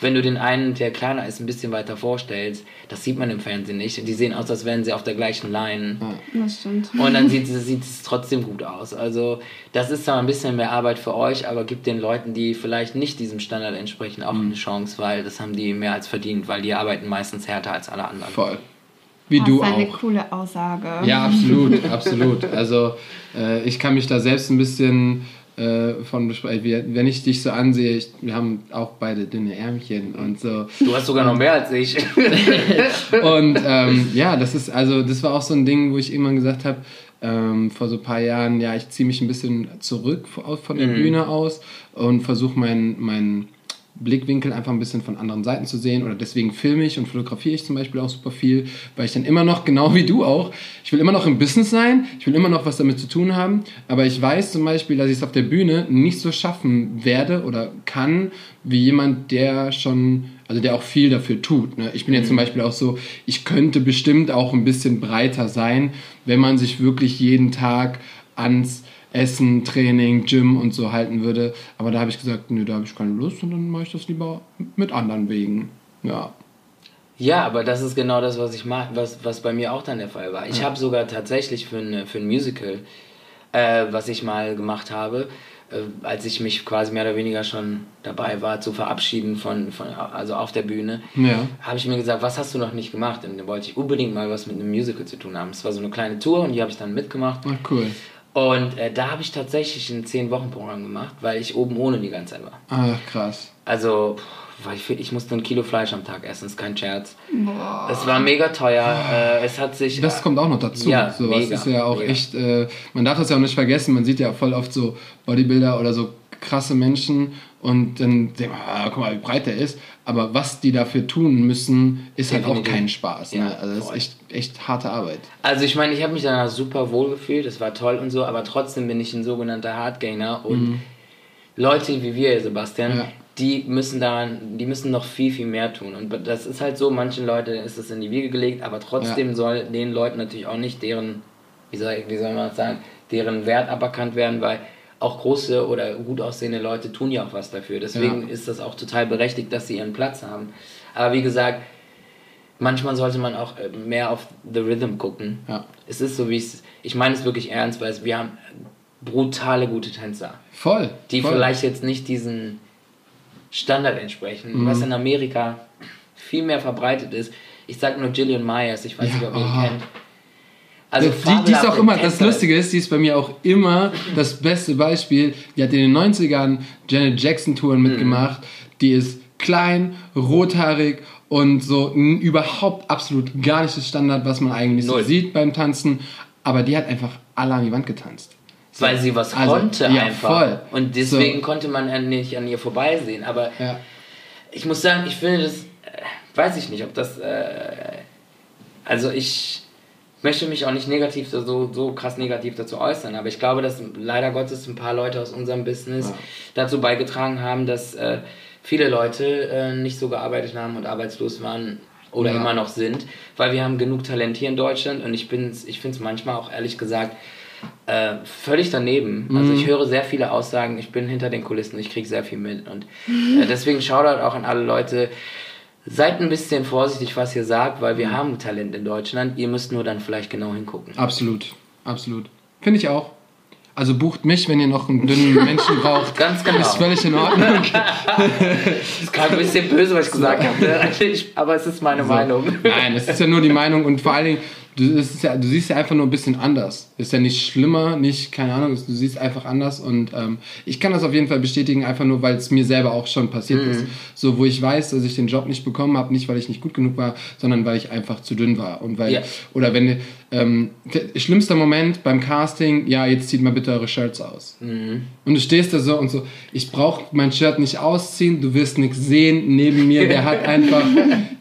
wenn du den einen, der kleiner ist, ein bisschen weiter vorstellst, das sieht man im Fernsehen nicht. Die sehen aus, als wären sie auf der gleichen Line.
Das stimmt.
Und dann sieht, sieht es trotzdem gut aus. Also, das ist zwar ein bisschen mehr Arbeit für euch, aber gibt den Leuten, die vielleicht nicht diesem Standard entsprechen, auch eine Chance, weil das haben die mehr als verdient, weil die arbeiten meistens härter als alle anderen.
Voll. Wie
das
du
ist eine
auch.
coole Aussage.
Ja, absolut, absolut. Also äh, ich kann mich da selbst ein bisschen äh, von besprechen. Wie- Wenn ich dich so ansehe, ich, wir haben auch beide dünne Ärmchen und so.
Du hast sogar noch mehr als ich.
Und ähm, ja, das ist also, das war auch so ein Ding, wo ich irgendwann gesagt habe, ähm, vor so ein paar Jahren, ja, ich ziehe mich ein bisschen zurück von der Bühne aus und versuche meinen mein Blickwinkel einfach ein bisschen von anderen Seiten zu sehen oder deswegen filme ich und fotografiere ich zum Beispiel auch super viel, weil ich dann immer noch, genau wie du auch, ich will immer noch im Business sein, ich will immer noch was damit zu tun haben, aber ich weiß zum Beispiel, dass ich es auf der Bühne nicht so schaffen werde oder kann, wie jemand, der schon, also der auch viel dafür tut. Ne? Ich bin jetzt zum Beispiel auch so, ich könnte bestimmt auch ein bisschen breiter sein, wenn man sich wirklich jeden Tag ans Essen, Training, Gym und so halten würde. Aber da habe ich gesagt, nö, da habe ich keine Lust und dann mache ich das lieber mit anderen Wegen. Ja.
Ja, aber das ist genau das, was ich mag, was, was bei mir auch dann der Fall war. Ich habe sogar tatsächlich für ein, für ein Musical, äh, was ich mal gemacht habe, äh, als ich mich quasi mehr oder weniger schon dabei war zu verabschieden von, von also auf der Bühne,
Ja.
habe ich mir gesagt, was hast du noch nicht gemacht? Und dann wollte ich unbedingt mal was mit einem Musical zu tun haben. Es war so eine kleine Tour und die habe ich dann mitgemacht.
Ach, cool.
Und äh, da habe ich tatsächlich ein 10-Wochen-Programm gemacht, weil ich oben ohne die ganze Zeit war.
Ach, krass.
Also, weil ich, ich musste ein Kilo Fleisch am Tag essen, ist kein Scherz.
Boah.
Es war mega teuer. Äh, es hat sich.
Das kommt auch noch dazu.
Ja,
so, was
mega,
ist ja auch
mega.
echt, äh, man darf das ja auch nicht vergessen, man sieht ja voll oft so Bodybuilder oder so krasse Menschen und dann denkt man, ah, guck mal, wie breit der ist. Aber was die dafür tun müssen, ist halt auch kein Spaß. Ne?
Ja,
Also das ist echt, echt harte Arbeit.
Also ich meine, ich habe mich danach super wohl gefühlt, das war toll und so, aber trotzdem bin ich ein sogenannter Hardgainer und Leute wie wir, Sebastian,
Mhm. Ja.
die müssen daran, die müssen noch viel, viel mehr tun. Und das ist halt so, manchen Leuten ist es in die Wiege gelegt, aber trotzdem
Ja.
soll den Leuten natürlich auch nicht deren, wie soll, wie soll man das sagen, deren Wert aberkannt werden, weil auch große oder gut aussehende Leute tun ja auch was dafür. Deswegen
Ja.
ist das auch total berechtigt, dass sie ihren Platz haben. Aber wie gesagt, manchmal sollte man auch äh, mehr auf The Rhythm gucken.
Ja.
Es ist so, wie es. Ich meine es wirklich ernst, weil es, wir haben brutale gute Tänzer,
Voll.
die
voll.
vielleicht jetzt nicht diesen Standard entsprechen,
Mhm.
was in Amerika viel mehr verbreitet ist. Ich sag nur Jillian Myers, ich weiß
Ja,
nicht, ob ihr die kennt. Also
die, die ist auch immer, das. Lustige ist, die ist bei mir auch immer das beste Beispiel. Die hat in den 90ern Janet Jackson Touren
Mhm.
mitgemacht. Die ist klein, rothaarig und so überhaupt absolut gar nicht das Standard, was man eigentlich so sieht beim Tanzen. Aber die hat einfach alle an die Wand getanzt.
Weil sie was
Also,
konnte
ja,
einfach.
voll.
Und deswegen
So.
konnte man an- nicht an ihr vorbeisehen. Aber
Ja.
ich muss sagen, ich finde das, äh, weiß ich nicht, ob das, äh, also ich möchte mich auch nicht negativ, so, so krass negativ dazu äußern, aber ich glaube, dass leider Gottes ein paar Leute aus unserem Business
Ja.
dazu beigetragen haben, dass äh, viele Leute äh, nicht so gearbeitet haben und arbeitslos waren oder
Ja.
immer noch sind, weil wir haben genug Talent hier in Deutschland und ich, bin's, ich finde es manchmal auch ehrlich gesagt äh, völlig daneben. Also
Mhm.
ich höre sehr viele Aussagen, ich bin hinter den Kulissen, ich kriege sehr viel mit und äh, deswegen Shoutout auch an alle Leute, seid ein bisschen vorsichtig, was ihr sagt, weil
Mhm.
wir haben Talent in Deutschland, ihr müsst nur dann vielleicht genau hingucken.
Absolut, absolut. Finde ich auch. Also bucht mich, wenn ihr noch einen dünnen Menschen braucht.
Ganz genau.
Ist völlig in Ordnung.
Das ist gerade ein bisschen böse, was ich gesagt habe, aber es ist meine Meinung.
Nein, es ist ja nur die Meinung und vor allen Dingen, du, ja, du siehst ja einfach nur ein bisschen anders. Ist ja nicht schlimmer, nicht, keine Ahnung, du siehst einfach anders und ähm, ich kann das auf jeden Fall bestätigen, einfach nur, weil es mir selber auch schon passiert ist. So, wo ich weiß, dass ich den Job nicht bekommen habe, nicht weil ich nicht gut genug war, sondern weil ich einfach zu dünn war. Und weil,
Ja.
oder wenn, ähm, der schlimmste Moment beim Casting, ja, jetzt zieht mal bitte eure Shirts aus. Und du stehst da so und so, ich brauche mein Shirt nicht ausziehen, du wirst nichts sehen. Neben mir, der hat einfach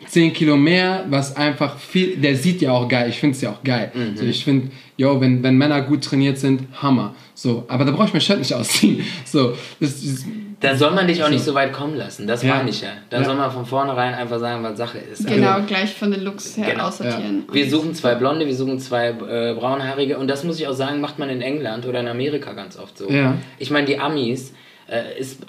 10 Kilo mehr, was einfach viel, der sieht ja auch geil, ich finde es ja auch geil. So, ich finde, yo, wenn, wenn Männer gut trainiert sind, Hammer. So, aber da brauche ich mein Shirt nicht ausziehen. So, das ist,
Da soll man dich auch nicht so weit kommen lassen, das
Ja.
meine ich ja. Da
Ja.
soll man von vornherein einfach sagen, was Sache ist.
Genau,
Also,
gleich von den Looks her
Genau.
aussortieren.
wir
Und-
suchen zwei Blonde, wir suchen zwei äh, braunhaarige und das muss ich auch sagen, macht man in England oder in Amerika ganz oft so.
Ja.
Ich meine, die Amis, äh, ist, äh,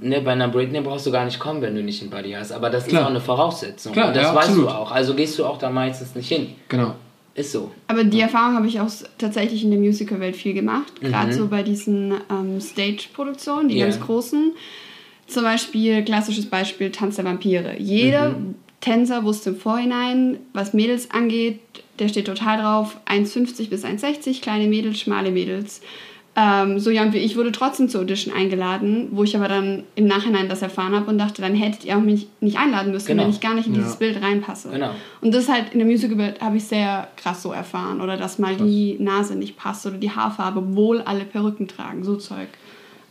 ne, bei einer Britney brauchst du gar nicht kommen, wenn du nicht einen Buddy hast, aber das
Klar.
ist auch eine Voraussetzung.
Klar,
und das
ja,
weißt
absolut.
du auch, also gehst du auch da meistens nicht hin.
genau.
Ist so.
Aber die Erfahrung habe ich auch tatsächlich in der Musical-Welt viel gemacht. Gerade
Mhm.
so bei diesen ähm, Stage-Produktionen, die
Ja.
ganz großen. Zum Beispiel, klassisches Beispiel, Tanz der Vampire. Jeder
Mhm.
Tänzer wusste im Vorhinein, was Mädels angeht, der steht total drauf, 1,50 bis 1,60, kleine Mädels, schmale Mädels. Ähm, so jung wie ich wurde trotzdem zur Audition eingeladen, wo ich aber dann im Nachhinein das erfahren habe und dachte, dann hättet ihr auch mich nicht einladen müssen,
Genau.
wenn ich gar nicht in
Ja.
dieses Bild reinpasse.
Genau.
Und das halt in der Musical habe ich sehr krass so erfahren. Oder dass mal die Nase nicht passt oder die Haarfarbe, obwohl alle Perücken tragen, so Zeug.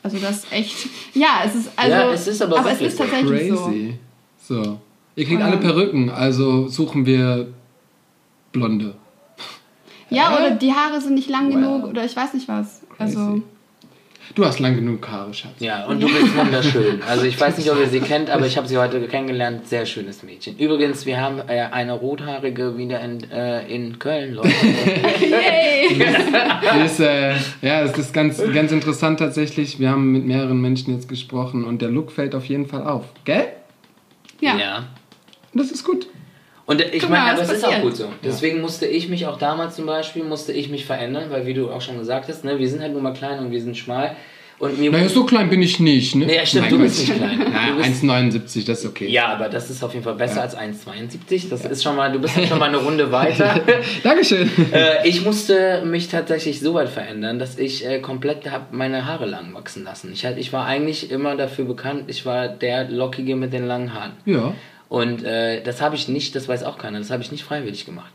Also das ist echt. Ja, es ist also.
Ja, es ist aber
aber es ist
so.
tatsächlich so.
Crazy. So. Ihr kriegt
Ja.
alle Perücken, also suchen wir Blonde.
Ja,
Hä?
oder die Haare sind nicht lang
Wow.
genug oder ich weiß nicht was. Also.
Du hast lang genug Haare, Schatz.
Ja, und du bist wunderschön. Also ich weiß nicht, ob ihr sie kennt, aber ich habe sie heute kennengelernt. Sehr schönes Mädchen. Übrigens, wir haben äh, eine rothaarige wieder in, äh, in Köln, Leute.
Yay!
Die ist, äh, ja, es ist ganz, ganz interessant tatsächlich. Wir haben mit mehreren Menschen jetzt gesprochen und der Look fällt auf jeden Fall auf. Gell?
ja.
Das ist gut.
Und ich meine, aber es ist auch gut so. Deswegen musste ich mich auch damals zum Beispiel, musste ich mich verändern, weil wie du auch schon gesagt hast, ne, wir sind halt nur mal klein und wir sind schmal. Und mir
Naja, so klein bin ich nicht, ne?
Nee, stimmt,
Mein
du bist nicht klein.
Naja,
Du bist-
1,79, das ist okay.
ja, aber das ist auf jeden Fall besser als 1,72. Das ist schon mal, du bist ja schon mal eine Runde weiter.
Dankeschön.
äh, ich musste mich tatsächlich so weit verändern, dass ich äh, komplett hab meine Haare lang wachsen lassen. Ich, halt, ich war eigentlich immer dafür bekannt, ich war der Lockige mit den langen Haaren.
Ja.
Und äh, das habe ich nicht, das weiß auch keiner, das habe ich nicht freiwillig gemacht.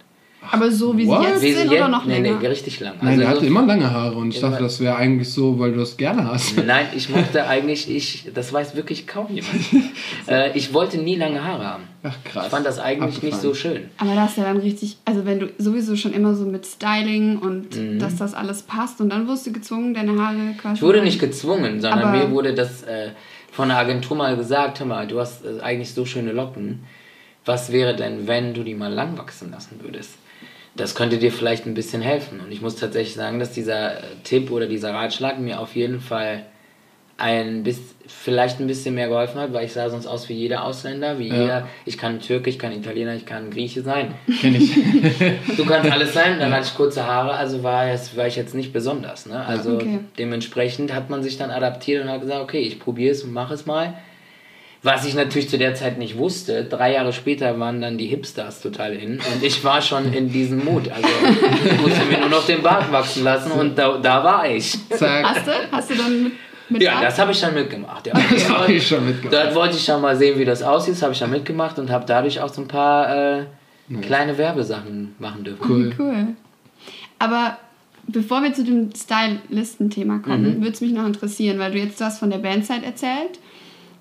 Aber so wie
What?
sie jetzt
Wie
sind
sie
oder noch
nee,
länger?
Nee, richtig lang.
Nein, der
so-
hatte immer lange Haare und ich dachte, das wäre eigentlich so, weil du das gerne hast.
Nein, ich mochte eigentlich, ich, das weiß wirklich kaum jemand. äh, ich wollte nie lange Haare haben.
Ach krass.
Ich fand das eigentlich nicht so schön.
Aber das ist ja dann richtig, also wenn du sowieso schon immer so mit Styling und dass das alles passt und dann wurdest du gezwungen, deine Haare quasi.
Mhm. Ich wurde nicht gezwungen, sondern
Aber-
mir wurde das äh, von der Agentur mal gesagt, hör mal, du hast äh, eigentlich so schöne Locken. Was wäre denn, wenn du die mal lang wachsen lassen würdest? Das könnte dir vielleicht ein bisschen helfen. Und ich muss tatsächlich sagen, dass dieser äh, Tipp oder dieser Ratschlag mir auf jeden Fall ein bis, vielleicht ein bisschen mehr geholfen hat, weil ich sah sonst aus wie jeder Ausländer, wie
Ja.
jeder. Ich kann Türke, ich kann Italiener, ich kann Grieche sein.
Kenn ich.
Du kannst alles sein, dann hatte ich kurze Haare, also war, es, war ich jetzt nicht besonders. Ne? Also
Okay.
dementsprechend hat man sich dann adaptiert und hat gesagt, okay, ich probiere es und mache es mal. Was ich natürlich zu der Zeit nicht wusste, drei Jahre später waren dann die Hipsters total in und ich war schon in diesem Mut. Also ich musste mir nur noch den Bart wachsen lassen und da, da war ich.
Zack.
Hast du? Hast du dann mit
Ja,
Rad?
das habe ich dann mitgemacht. Ja.
Das habe ich schon mitgemacht.
Dort wollte ich schon mal sehen, wie das aussieht. Das habe ich dann mitgemacht und habe dadurch auch so ein paar äh, kleine Werbesachen machen dürfen.
Cool.
Cool. Aber bevor wir zu dem Stylisten-Thema kommen, würde es mich noch interessieren, weil du jetzt was von der Bandzeit erzählt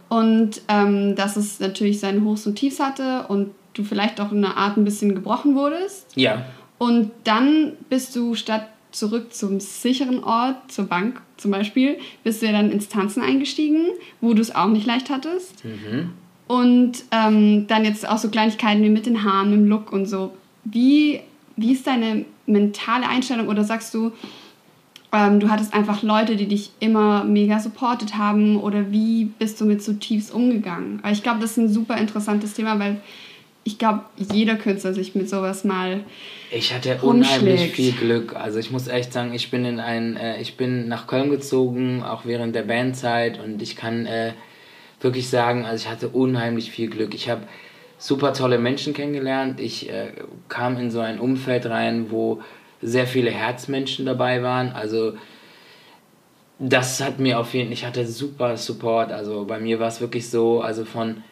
und ähm, dass es natürlich seine Hochs und Tiefs hatte und du vielleicht auch in einer Art ein bisschen gebrochen wurdest.
Ja,
Und dann bist du statt zurück zum sicheren Ort, zur Bank zum Beispiel, bist du ja dann ins Tanzen eingestiegen, wo du es auch nicht leicht hattest. Und ähm, dann jetzt auch so Kleinigkeiten wie mit den Haaren, mit dem Look und so. Wie, wie ist deine mentale Einstellung oder sagst du, ähm, du hattest einfach Leute, die dich immer mega supportet haben oder wie bist du mit so Tiefs umgegangen? Weil ich glaube, das ist ein super interessantes Thema, weil ich glaube, jeder Künstler sich mit sowas mal
ich hatte unheimlich
Rumschlägt.
viel Glück. Also ich muss echt sagen, ich bin in ein, äh, ich bin nach Köln gezogen, auch während der Bandzeit und ich kann äh, wirklich sagen, also ich hatte unheimlich viel Glück. Ich habe super tolle Menschen kennengelernt. Ich äh, kam in so ein Umfeld rein, wo sehr viele Herzmenschen dabei waren. Also das hat mir auf jeden Fall, ich hatte super Support. Also bei mir war es wirklich so, also von,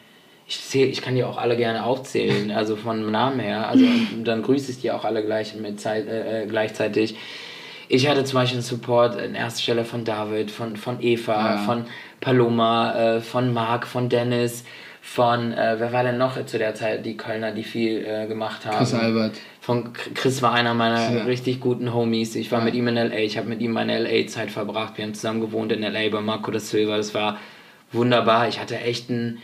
ich, zähl, ich kann die auch alle gerne aufzählen, also von Namen her. Also dann grüße ich die auch alle gleich mit Zeit, äh, äh, gleichzeitig. Ich hatte zum Beispiel einen Support an erster Stelle von David, von, von Eva,
Ja.
von Paloma, äh, von Marc, von Dennis, von, äh, wer war denn noch zu der Zeit, die Kölner, die viel äh, gemacht haben?
Chris Albert.
Von Chris war einer meiner
Ja.
richtig guten Homies. Ich war
Ja.
mit ihm in LA. Ich habe mit ihm meine LA-Zeit verbracht. Wir haben zusammen gewohnt in LA bei Marco da Silva. Das war wunderbar. Ich hatte echt einen.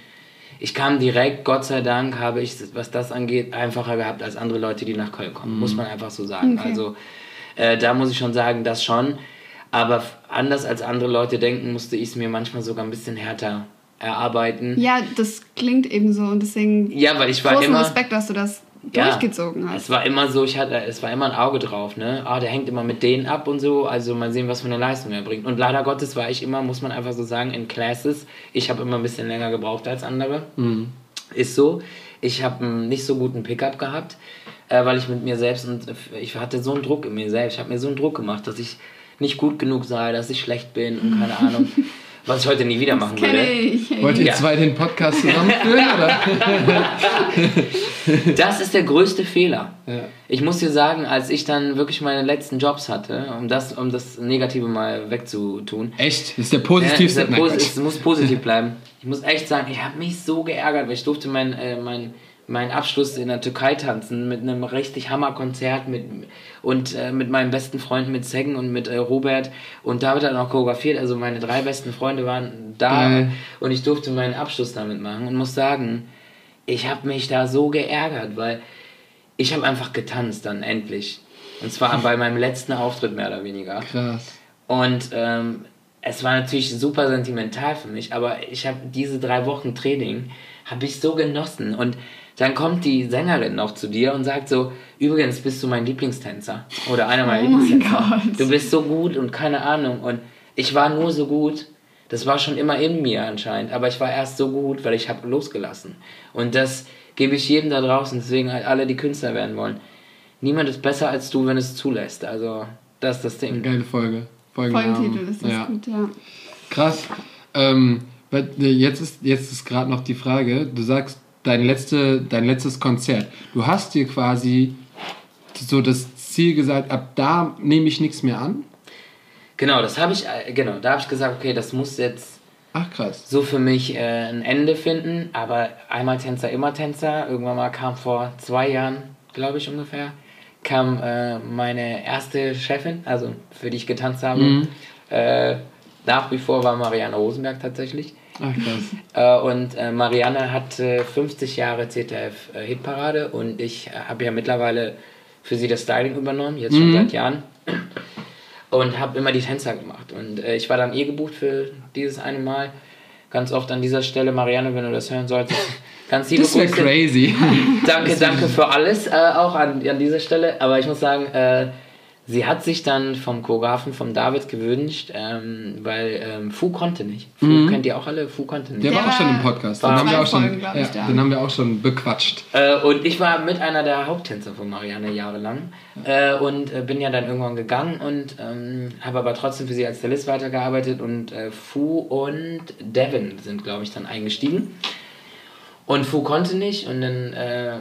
Ich kam direkt, Gott sei Dank, habe ich, was das angeht, einfacher gehabt als andere Leute, die nach Köln kommen. Muss man einfach so sagen.
Okay.
Also, äh, da muss ich schon sagen, das schon. Aber anders als andere Leute denken, musste ich es mir manchmal sogar ein bisschen härter erarbeiten.
Ja, das klingt eben so und deswegen
Ja, weil ich war immer.
Respekt, dass du das
Ja,
durchgezogen hast.
Es war immer so, ich hatte, es war immer ein Auge drauf, ne? Ah, der hängt immer mit denen ab und so, also mal sehen, was für eine Leistung er bringt. Und leider Gottes war ich immer, muss man einfach so sagen, in Classes. Ich habe immer ein bisschen länger gebraucht als andere. Ist so. Ich habe einen nicht so guten Pickup gehabt, äh, weil ich mit mir selbst und äh, ich hatte so einen Druck in mir selbst. Ich habe mir so einen Druck gemacht, dass ich nicht gut genug sei, dass ich schlecht bin und keine Ahnung. Was ich heute nie wieder machen würde.
ich.
Wollt ihr
Ja.
zwei den Podcast zusammenführen? oder?
Das ist der größte Fehler.
Ja.
Ich muss dir sagen, als ich dann wirklich meine letzten Jobs hatte, um das, um das Negative mal wegzutun,
Echt? Das ist der
Ja,
positivste.
es, ist
Nein,
pos- es muss positiv bleiben. Ich muss echt sagen, ich habe mich so geärgert, weil ich durfte meinen äh, mein, mein Abschluss in der Türkei tanzen mit einem richtig Hammerkonzert mit, und äh, mit meinen besten Freunden, mit Seggen und mit äh, Robert und David hat auch choreografiert. Also meine drei besten Freunde waren da
Geil.
und ich durfte meinen Abschluss damit machen und muss sagen, ich habe mich da so geärgert, weil ich habe einfach getanzt dann endlich. Und zwar bei meinem letzten Auftritt mehr oder weniger.
Krass.
Und ähm, es war natürlich super sentimental für mich, aber ich habe diese drei Wochen Training, habe ich so genossen. Und dann kommt die Sängerin noch zu dir und sagt so, übrigens bist du mein Lieblingstänzer oder einer meiner
Oh mein
Lieblingstänzer.
Gott.
Du bist so gut und keine Ahnung. Und ich war nur so gut, das war schon immer in mir anscheinend, aber ich war erst so gut, weil ich habe losgelassen. Und das gebe ich jedem da draußen, deswegen halt alle, die Künstler werden wollen. Niemand ist besser als du, wenn es zulässt. Also, das ist das Ding.
Geile Folge.
Folgentitel ist das
ja.
gut, ja.
Krass. Ähm, äh, jetzt ist, jetzt ist gerade noch die Frage, du sagst, dein, letzte, dein letztes Konzert. Du hast dir quasi so das Ziel gesagt, ab da nehme ich nichts mehr an.
Genau, das habe ich, äh, genau, da habe ich gesagt, okay, das muss jetzt
Ach krass.
so für mich äh, ein Ende finden, aber einmal Tänzer, immer Tänzer. Irgendwann mal kam vor zwei Jahren, glaube ich ungefähr, kam äh, meine erste Chefin, also für die ich getanzt habe.
Mhm.
Äh, nach wie vor war Marianne Rosenberg tatsächlich.
Ach krass.
Äh, und äh, Marianne hat äh, 50 Jahre ZDF äh, Hitparade und ich habe ja mittlerweile für sie das Styling übernommen, jetzt schon
Mhm.
seit Jahren. Und habe immer die Tänzer gemacht. Und ich war dann eh gebucht für dieses eine Mal. Ganz oft an dieser Stelle, Marianne, wenn du das hören solltest, ganz liebe
Das wäre crazy.
Danke, danke für alles, äh, auch an, an dieser Stelle. Aber ich muss sagen, äh, sie hat sich dann vom Choreografen, vom David gewünscht, ähm, weil ähm, Fu konnte nicht. Fu kennt ihr auch alle, Fu konnte nicht.
Der, war auch schon im Podcast. Den haben, wir auch schon,
Folgen, ich,
ja, den haben wir auch schon bequatscht.
Äh, und ich war mit einer der Haupttänzer von Marianne jahrelang äh, und äh, bin ja dann irgendwann gegangen und ähm, habe aber trotzdem für sie als Stylist weitergearbeitet und äh, Fu und Devin sind, glaube ich, dann eingestiegen. Und Fu konnte nicht und dann äh,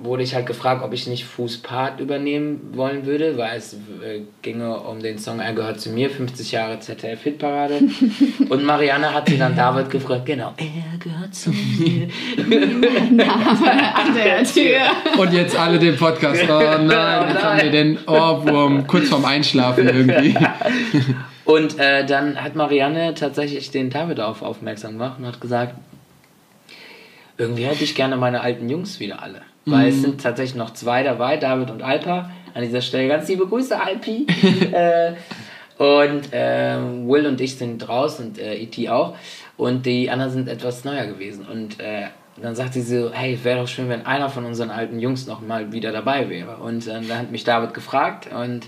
wurde ich halt gefragt, ob ich nicht Fus Part übernehmen wollen würde, weil es äh, ginge um den Song Er gehört zu mir, 50 Jahre ZDF Hitparade. und Marianne hat sie dann David gefragt, genau, er gehört zu mir.
An der Tür.
Und jetzt alle den Podcast. Oh nein,
Oh
jetzt haben
nein.
wir den Ohrwurm kurz vorm Einschlafen irgendwie.
Und äh, dann hat Marianne tatsächlich den David auf aufmerksam gemacht und hat gesagt, irgendwie hätte ich gerne meine alten Jungs wieder alle. Weil es sind tatsächlich noch zwei dabei, David und Alpa. An dieser Stelle ganz liebe Grüße, Alpi. äh, und ähm, Will und ich sind raus und äh, E.T. auch. Und die anderen sind etwas neuer gewesen. Und äh, dann sagt sie so, hey, wäre doch schön, wenn einer von unseren alten Jungs noch mal wieder dabei wäre. Und äh, dann hat mich David gefragt und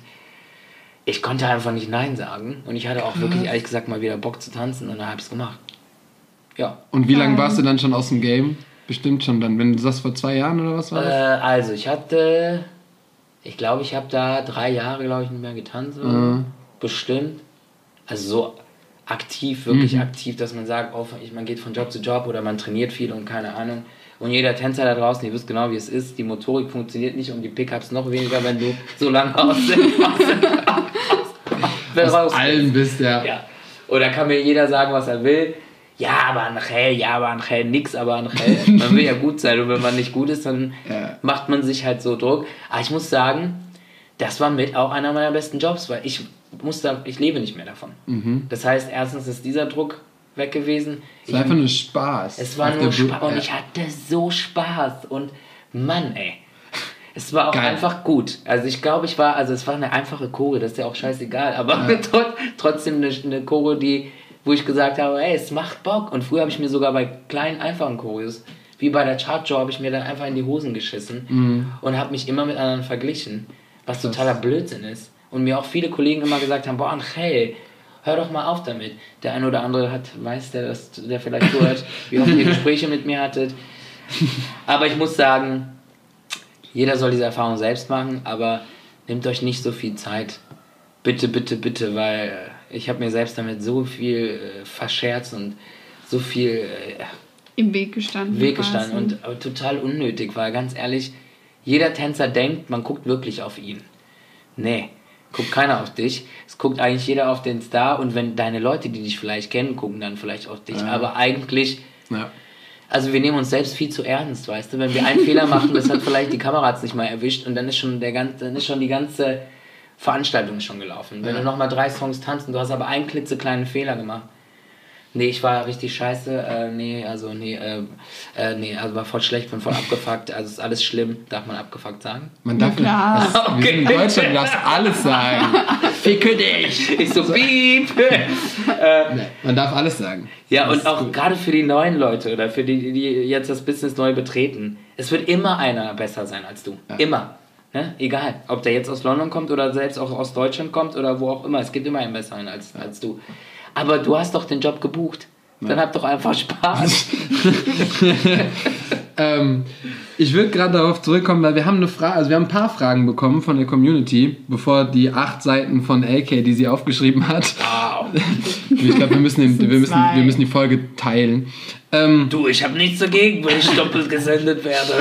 ich konnte einfach nicht Nein sagen. Und ich hatte auch wirklich, ehrlich gesagt, mal wieder Bock zu tanzen und dann habe ich es gemacht. Ja.
Und wie lange warst du dann schon aus dem Game? Bestimmt schon dann, wenn du sagst vor zwei Jahren oder was war
Äh,
das?
also, ich hatte, ich glaube, ich habe da drei Jahre, glaube ich, nicht mehr getanzt.
Mhm.
Bestimmt. Also so aktiv, wirklich aktiv, dass man sagt, oh, ich- man geht von Job zu Job oder man trainiert viel und keine Ahnung. Und jeder Tänzer da draußen, ihr wisst genau, wie es ist. Die Motorik funktioniert nicht und die Pickups noch weniger, wenn du so lange aus
Aus
raus
allem bist ja.
Ja. Oder kann mir jeder sagen, was er will. Ja, aber Angel, ja, aber Angel, nix, aber Angel. Man will ja gut sein und wenn man nicht gut ist, dann
Ja.
macht man sich halt so Druck. Aber ich muss sagen, das war mit auch einer meiner besten Jobs, weil ich muss da, ich lebe nicht mehr davon.
Mhm.
Das heißt, erstens ist dieser Druck weg gewesen.
Es war einfach nur Spaß.
Es war nur. Spaß und
Ja.
ich hatte so Spaß und Mann, ey. Es war auch
Geil.
einfach gut. Also ich glaube, ich war, also es war eine einfache Chore, das ist ja auch scheißegal, aber trot- trotzdem eine, eine Chore, die, wo ich gesagt habe, ey, es macht Bock. Und früher habe ich mir sogar bei kleinen, einfachen Choreos, wie bei der Chartshow, habe ich mir dann einfach in die Hosen geschissen
Mhm.
und habe mich immer mit anderen verglichen, was totaler Blödsinn ist. Und mir auch viele Kollegen immer gesagt haben, boah, Angel, hör doch mal auf damit. Der eine oder andere hat, weiß, der, das, der vielleicht zuhört, wie oft ihr Gespräche mit mir hattet. Aber ich muss sagen, jeder soll diese Erfahrung selbst machen, aber nehmt euch nicht so viel Zeit. Bitte, bitte, bitte, weil ich habe mir selbst damit so viel äh, verscherzt und so viel äh,
Im Weg gestanden.
Weg gestanden
quasi.
und äh, total unnötig, weil ganz ehrlich, jeder Tänzer denkt, man guckt wirklich auf ihn. Nee, guckt keiner auf dich. Es guckt eigentlich jeder auf den Star und wenn deine Leute, die dich vielleicht kennen, gucken dann vielleicht auf dich. Aber eigentlich,
Ja.
also wir nehmen uns selbst viel zu ernst, weißt du? Wenn wir einen Fehler machen, das hat vielleicht die Kameras nicht mal erwischt und dann ist schon, der ganze, dann ist schon die ganze Veranstaltung schon gelaufen. Wenn du nochmal drei Songs tanzt und du hast aber einen klitzekleinen Fehler gemacht. Nee, ich war richtig scheiße. Äh, nee, also nee, äh, äh, nee, also war voll schlecht, bin voll abgefuckt. Also ist alles schlimm. Darf man abgefuckt sagen?
Man darf
klar.
Das, Wir sind in Deutschland, du darfst alles sagen. Ficke dich!
Ich so, piep!
Nee, man darf alles sagen.
Ja,
Das
und
ist
auch
gut.
gerade für die neuen Leute oder für die, die jetzt das Business neu betreten. Es wird immer einer besser sein als du. Immer. Ne? Egal. Ob der jetzt aus London kommt oder selbst auch aus Deutschland kommt oder wo auch immer. Es gibt immer einen besseren als, als du. Aber du hast doch den Job gebucht. Dann hab doch einfach Spaß.
Ähm, ich würde gerade darauf zurückkommen, weil wir haben eine Frage, also wir haben ein paar Fragen bekommen von der Community, bevor die acht Seiten von AK, die sie aufgeschrieben hat.
Wow.
Ich glaube, wir müssen, den,
sind
wir, müssen, wir müssen die Folge teilen. Ähm,
Du, ich habe nichts dagegen, wenn ich doppelt gesendet werde.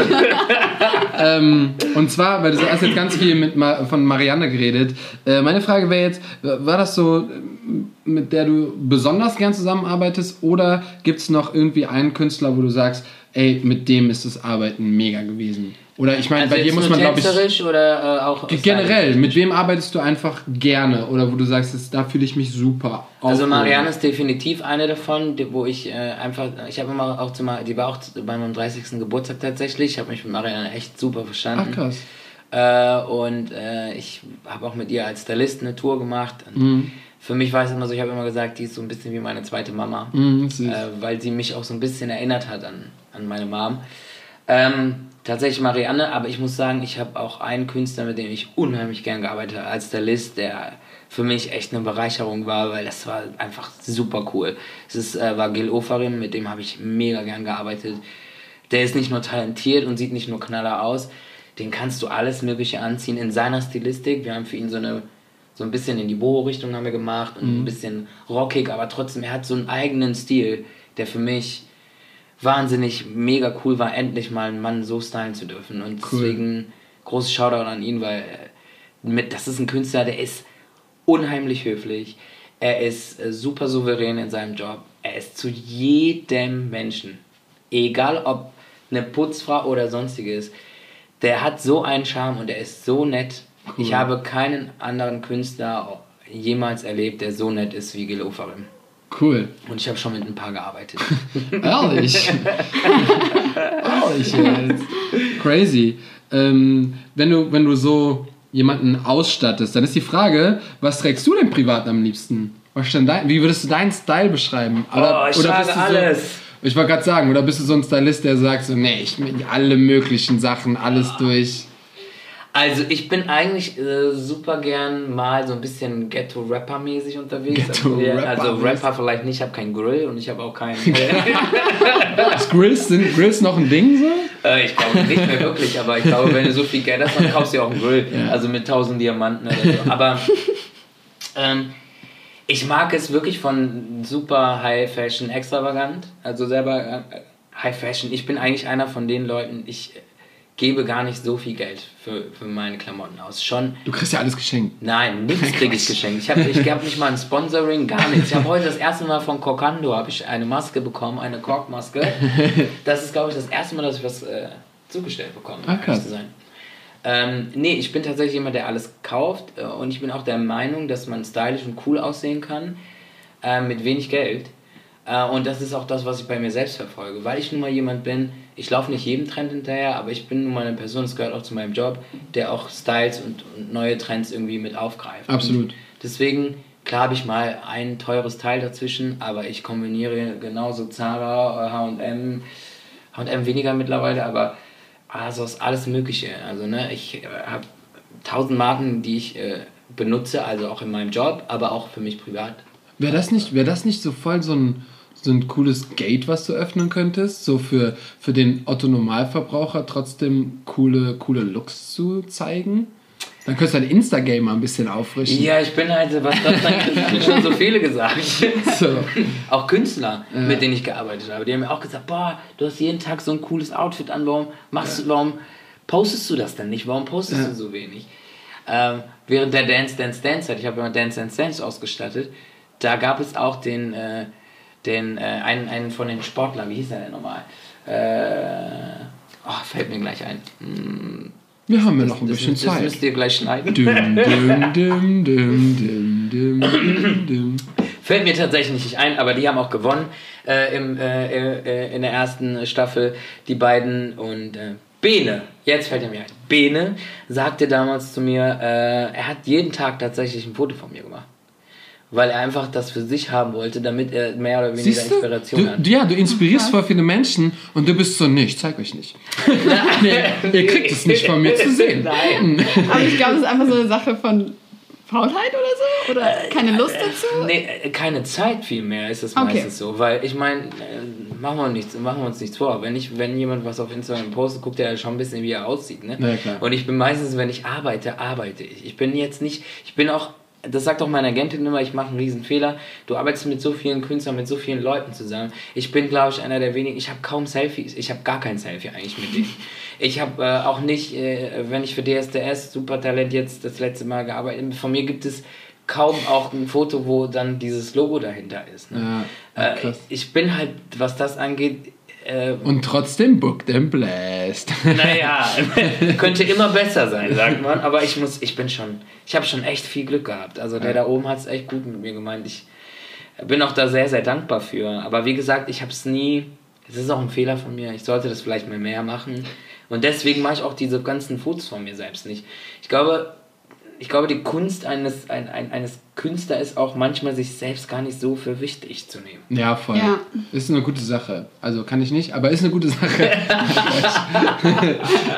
ähm, und zwar, weil du hast jetzt ganz viel mit Ma von Marianne geredet. Äh, meine Frage wäre jetzt, war das so, äh, mit der du besonders gern zusammenarbeitest oder gibt es noch irgendwie einen Künstler, wo du sagst, ey, mit dem ist das Arbeiten mega gewesen? Oder ich meine,
Also
bei dir muss man, glaube ich,
oder äh, auch
generell, mit wem arbeitest du einfach gerne? Oder wo du sagst, das, da fühle ich mich super.
Also? Marianne ist definitiv eine davon, wo ich äh, einfach, ich habe immer auch zu die war auch bei meinem 30. Geburtstag tatsächlich, ich habe mich mit Marianne echt super verstanden.
Ach krass.
Äh, und äh, ich habe auch mit ihr als Stylist eine Tour gemacht.
Mhm.
Für mich war es immer so, ich habe immer gesagt, die ist so ein bisschen wie meine zweite Mama,
Mhm,
äh, weil sie mich auch so ein bisschen erinnert hat an, an meine Mom. Ähm, tatsächlich Marianne, aber ich muss sagen, ich habe auch einen Künstler, mit dem ich unheimlich gern gearbeitet habe, als Stylist, der für mich echt eine Bereicherung war, weil das war einfach super cool. Es ist, äh, war Gil Ofarim, mit dem habe ich mega gern gearbeitet. Der ist nicht nur talentiert und sieht nicht nur knaller aus, den kannst du alles Mögliche anziehen in seiner Stilistik. Wir haben für ihn so eine so ein bisschen in die Boho-Richtung haben wir gemacht und mhm. ein bisschen rockig, aber trotzdem, er hat so einen eigenen Stil, der für mich wahnsinnig mega cool war, endlich mal einen Mann so stylen zu dürfen. Und cool. deswegen großes Shoutout an ihn, weil mit, das ist ein Künstler, der ist unheimlich höflich, er ist äh, super souverän in seinem Job, er ist zu jedem Menschen, egal ob eine Putzfrau oder sonstiges, der hat so einen Charme und er ist so nett. Cool. Ich habe keinen anderen Künstler jemals erlebt, der so nett ist wie Gil Ofarim.
Cool.
Und ich habe schon mit ein paar gearbeitet.
Ehrlich? Ehrlich jetzt. Crazy. Ähm, wenn, du, wenn du so jemanden ausstattest, dann ist die Frage, was trägst du denn privat am liebsten? Was denn dein, wie würdest du deinen Style beschreiben?
Oder, oh, ich oder bist du alles.
So, ich wollte gerade sagen, oder bist du so ein Stylist, der sagt so, nee, ich will alle möglichen Sachen, alles oh. durch.
Also ich bin eigentlich äh, super gern mal so ein bisschen Ghetto-Rapper-mäßig unterwegs. Ghetto also, Rapper also Rapper vielleicht nicht, ich habe keinen Grill und ich habe auch keinen...
Grills, sind Grills noch ein Ding so?
Äh, ich glaube nicht mehr wirklich, aber ich glaube, wenn du so viel Geld hast, dann kaufst du ja auch einen Grill. Ja. Also mit tausend Diamanten oder so. Aber ähm, ich mag es wirklich von super High Fashion extravagant. Also selber äh, High Fashion. Ich bin eigentlich einer von den Leuten, ich gebe gar nicht so viel Geld für, für meine Klamotten aus. Schon.
Du kriegst ja alles geschenkt.
Nein, nichts kriege ich geschenkt. Ich habe ich hab nicht mal ein Sponsoring, gar nichts. Ich habe heute das erste Mal von Corcando habe ich eine Maske bekommen, eine Korkmaske. Das ist, glaube ich, das erste Mal, dass ich was äh, zugestellt bekomme.
Ah, krass. Zu sein.
Ähm, nee, ich bin tatsächlich jemand, der alles kauft äh, und ich bin auch der Meinung, dass man stylisch und cool aussehen kann äh, mit wenig Geld. Äh, und das ist auch das, was ich bei mir selbst verfolge, weil ich nun mal jemand bin, ich laufe nicht jedem Trend hinterher, aber ich bin nun mal eine Person, das gehört auch zu meinem Job, der auch Styles und, und neue Trends irgendwie mit aufgreift.
Absolut.
Und deswegen, klar habe ich mal ein teures Teil dazwischen, aber ich kombiniere genauso Zara, H&M, H&M weniger mittlerweile, aber also ist alles Mögliche. Also ne, ich äh, habe tausend Marken, die ich äh, benutze, also auch in meinem Job, aber auch für mich privat.
Wäre das nicht, wäre das nicht so voll so ein so ein cooles Gate, was du öffnen könntest, so für, für den Otto-Normalverbraucher trotzdem coole, coole Looks zu zeigen? Dann könntest du dein mal ein bisschen auffrischen.
Ja, ich bin halt, was das dann schon so viele gesagt. So. auch Künstler, ja. mit denen ich gearbeitet habe, die haben mir auch gesagt, boah, du hast jeden Tag so ein cooles Outfit an, warum machst ja. du, warum postest du das denn nicht? Warum postest ja. du so wenig? Ähm, während der Dance Dance Dance Zeit, ich habe immer Dance Dance Dance ausgestattet, da gab es auch den äh, den, äh, einen, einen von den Sportlern, wie hieß er denn nochmal? Äh, oh, fällt mir gleich ein. Hm.
Wir haben ja noch ein das, bisschen
das,
Zeit.
Das müsst ihr gleich schneiden. Fällt mir tatsächlich nicht ein, aber die haben auch gewonnen äh, im, äh, äh, in der ersten Staffel, die beiden. Und äh, Bene, jetzt fällt er mir ein. Bene sagte damals zu mir, äh, er hat jeden Tag tatsächlich ein Foto von mir gemacht weil er einfach das für sich haben wollte, damit er mehr oder weniger Siehste? Inspiration
du, hat. Ja, du inspirierst voll viele Menschen und du bist so, nee, ich zeig euch nicht. Nein, ihr kriegt es nicht von mir zu sehen.
Nein. Aber ich glaube, es ist einfach so eine Sache von Faulheit oder so? Oder keine Lust äh, dazu?
Nee, äh, keine Zeit vielmehr ist es okay. meistens so. Weil ich meine, äh, machen wir, nichts, machen wir uns nichts vor. Wenn, ich, wenn jemand was auf Instagram postet, guckt er schon ein bisschen, wie er aussieht. Ne?
Ja,
und ich bin meistens, wenn ich arbeite, arbeite ich. Ich bin jetzt nicht, ich bin auch das sagt auch meine Agentin immer, ich mache einen riesen Fehler. Du arbeitest mit so vielen Künstlern, mit so vielen Leuten zusammen. Ich bin, glaube ich, einer der wenigen, ich habe kaum Selfies. Ich habe gar kein Selfie eigentlich mit denen. Ich habe äh, auch nicht, äh, wenn ich für DSDS Supertalent jetzt das letzte Mal gearbeitet von mir gibt es kaum auch ein Foto, wo dann dieses Logo dahinter ist. Ne? Ja, äh, ich bin halt, was das angeht,
äh, und trotzdem booked and blast.
Naja, könnte immer besser sein, sagt man. Aber ich muss, ich bin schon, ich habe schon echt viel Glück gehabt. Also der ja. da oben hat es echt gut mit mir gemeint. Ich bin auch da sehr, sehr dankbar für. Aber wie gesagt, ich habe es nie, es ist auch ein Fehler von mir. Ich sollte das vielleicht mal mehr machen. Und deswegen mache ich auch diese ganzen Fotos von mir selbst nicht. Ich glaube, ich glaube, die Kunst eines, ein, ein, eines Künstler ist auch manchmal sich selbst gar nicht so für wichtig zu nehmen.
Ja, voll.
Ja.
Ist eine gute Sache. Also kann ich nicht, aber ist eine gute Sache.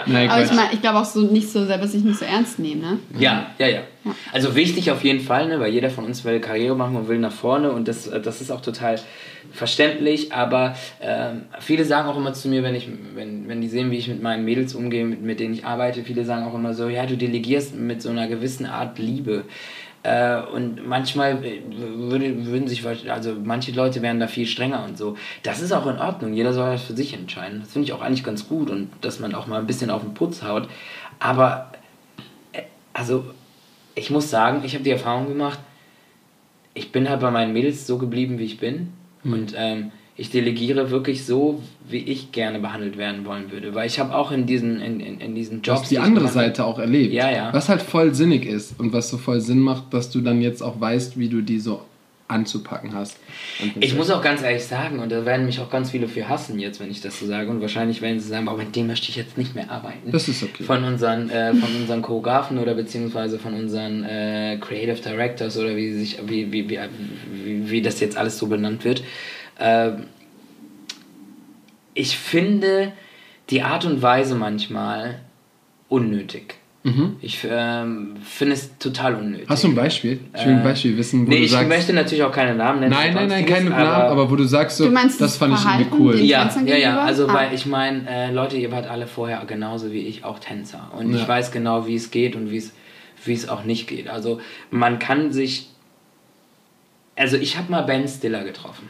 Nein,
Aber ich, mein, ich glaube auch so nicht so selber sich nicht so ernst nehmen, ne?
Ja, ja, ja. Also wichtig auf jeden Fall, ne, weil jeder von uns will Karriere machen und will nach vorne und das, das ist auch total verständlich, aber ähm, viele sagen auch immer zu mir, wenn, ich, wenn, wenn die sehen, wie ich mit meinen Mädels umgehe, mit, mit denen ich arbeite, viele sagen auch immer so, ja, du delegierst mit so einer gewissen Art Liebe. Äh, und manchmal würde, würden sich, also manche Leute wären da viel strenger und so. Das ist auch in Ordnung, jeder soll das für sich entscheiden. Das finde ich auch eigentlich ganz gut und dass man auch mal ein bisschen auf den Putz haut. Aber, äh, also, ich muss sagen, ich habe die Erfahrung gemacht, ich bin halt bei meinen Mädels so geblieben, wie ich bin. Und ähm, ich delegiere wirklich so, wie ich gerne behandelt werden wollen würde. Weil ich habe auch in diesen, in, in, in diesen
Du
Jobs.
hast die
ich
andere Seite auch erlebt.
Ja, ja.
Was halt voll sinnig ist und was so voll Sinn macht, dass du dann jetzt auch weißt, wie du die so anzupacken hast.
Ich muss auch ganz ehrlich sagen, und da werden mich auch ganz viele für hassen jetzt, wenn ich das so sage. Und wahrscheinlich werden sie sagen, aber mit dem möchte ich jetzt nicht mehr arbeiten.
Das ist okay.
Von unseren, äh, von unseren Choreografen oder beziehungsweise von unseren äh, Creative Directors oder wie, sich, wie, wie, wie, wie das jetzt alles so benannt wird. Ähm, ich finde die Art und Weise manchmal unnötig.
Mhm.
Ich ähm, finde es total unnötig.
Hast du ein Beispiel? Ich will ein
Äh,
Beispiel wissen, wo
Nee,
du
ich
sagst.
möchte natürlich auch keine Namen nennen.
nein, nein, nein, keine Namen, aber wo du sagst, so,
Du meinst
das
das
fand ich irgendwie
Verhalten,
cool.
ja,
Tänzern
ja, ja, also
Ah.
weil ich meine, äh, Leute, ihr wart alle vorher genauso wie ich auch Tänzer und
Ja.
ich weiß genau, wie es geht und wie es wie es auch nicht geht. Also man kann sich, also ich habe mal Ben Stiller getroffen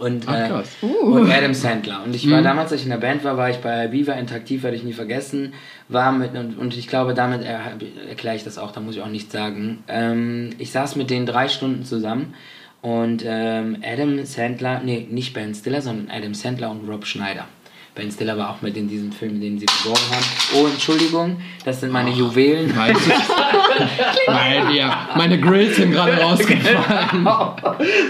und,
Ach,
äh.
Uh.
und Adam Sandler und ich war
Mhm.
damals, als ich in der Band war, war ich bei Viva Interaktiv, werde ich nie vergessen, war mit und, und ich glaube, damit er, erkläre ich das auch, da muss ich auch nichts sagen. Ähm, ich saß mit denen drei Stunden zusammen. Und ähm, Adam Sandler, nee, nicht Ben Stiller, sondern Adam Sandler und Rob Schneider. Ben Stiller war auch mit in diesem Film, den sie beworben haben. Oh, Entschuldigung, das sind meine Juwelen.
Weißt du? Weil, ja, meine Grills sind gerade rausgefallen.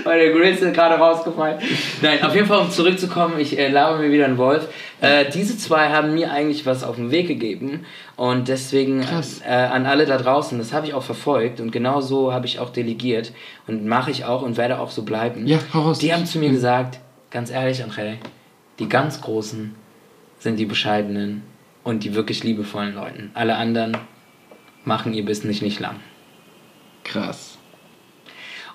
meine Grills sind gerade rausgefallen. Nein, auf jeden Fall, um zurückzukommen, ich äh, labe mir wieder einen Wolf. Äh, diese zwei haben mir eigentlich was auf den Weg gegeben. Und deswegen äh, an alle da draußen, das habe ich auch verfolgt. Und genau so habe ich auch delegiert. Und mache ich auch und werde auch so bleiben.
Ja, hau raus.
Die haben zu mir gesagt, ganz ehrlich, André, die ganz Großen sind die bescheidenen und die wirklich liebevollen Leuten. Alle anderen machen ihr Business nicht lang.
Krass.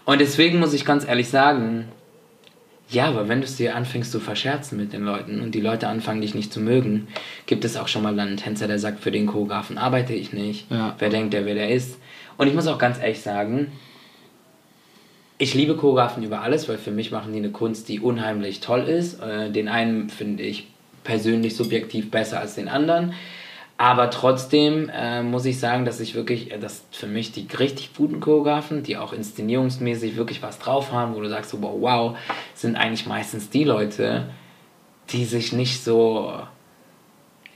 Und deswegen muss ich ganz ehrlich sagen, ja, aber wenn du es dir anfängst zu verscherzen mit den Leuten und die Leute anfangen, dich nicht zu mögen, gibt es auch schon mal einen Tänzer, der sagt, für den Choreografen arbeite ich nicht.
Ja.
Wer denkt der, wer der ist? Und ich muss auch ganz ehrlich sagen, ich liebe Choreografen über alles, weil für mich machen die eine Kunst, die unheimlich toll ist. Äh, den einen finde ich persönlich subjektiv besser als den anderen. Aber trotzdem äh, muss ich sagen, dass ich wirklich, äh, dass für mich die richtig guten Choreografen, die auch inszenierungsmäßig wirklich was drauf haben, wo du sagst wow, wow, sind eigentlich meistens die Leute, die sich nicht so,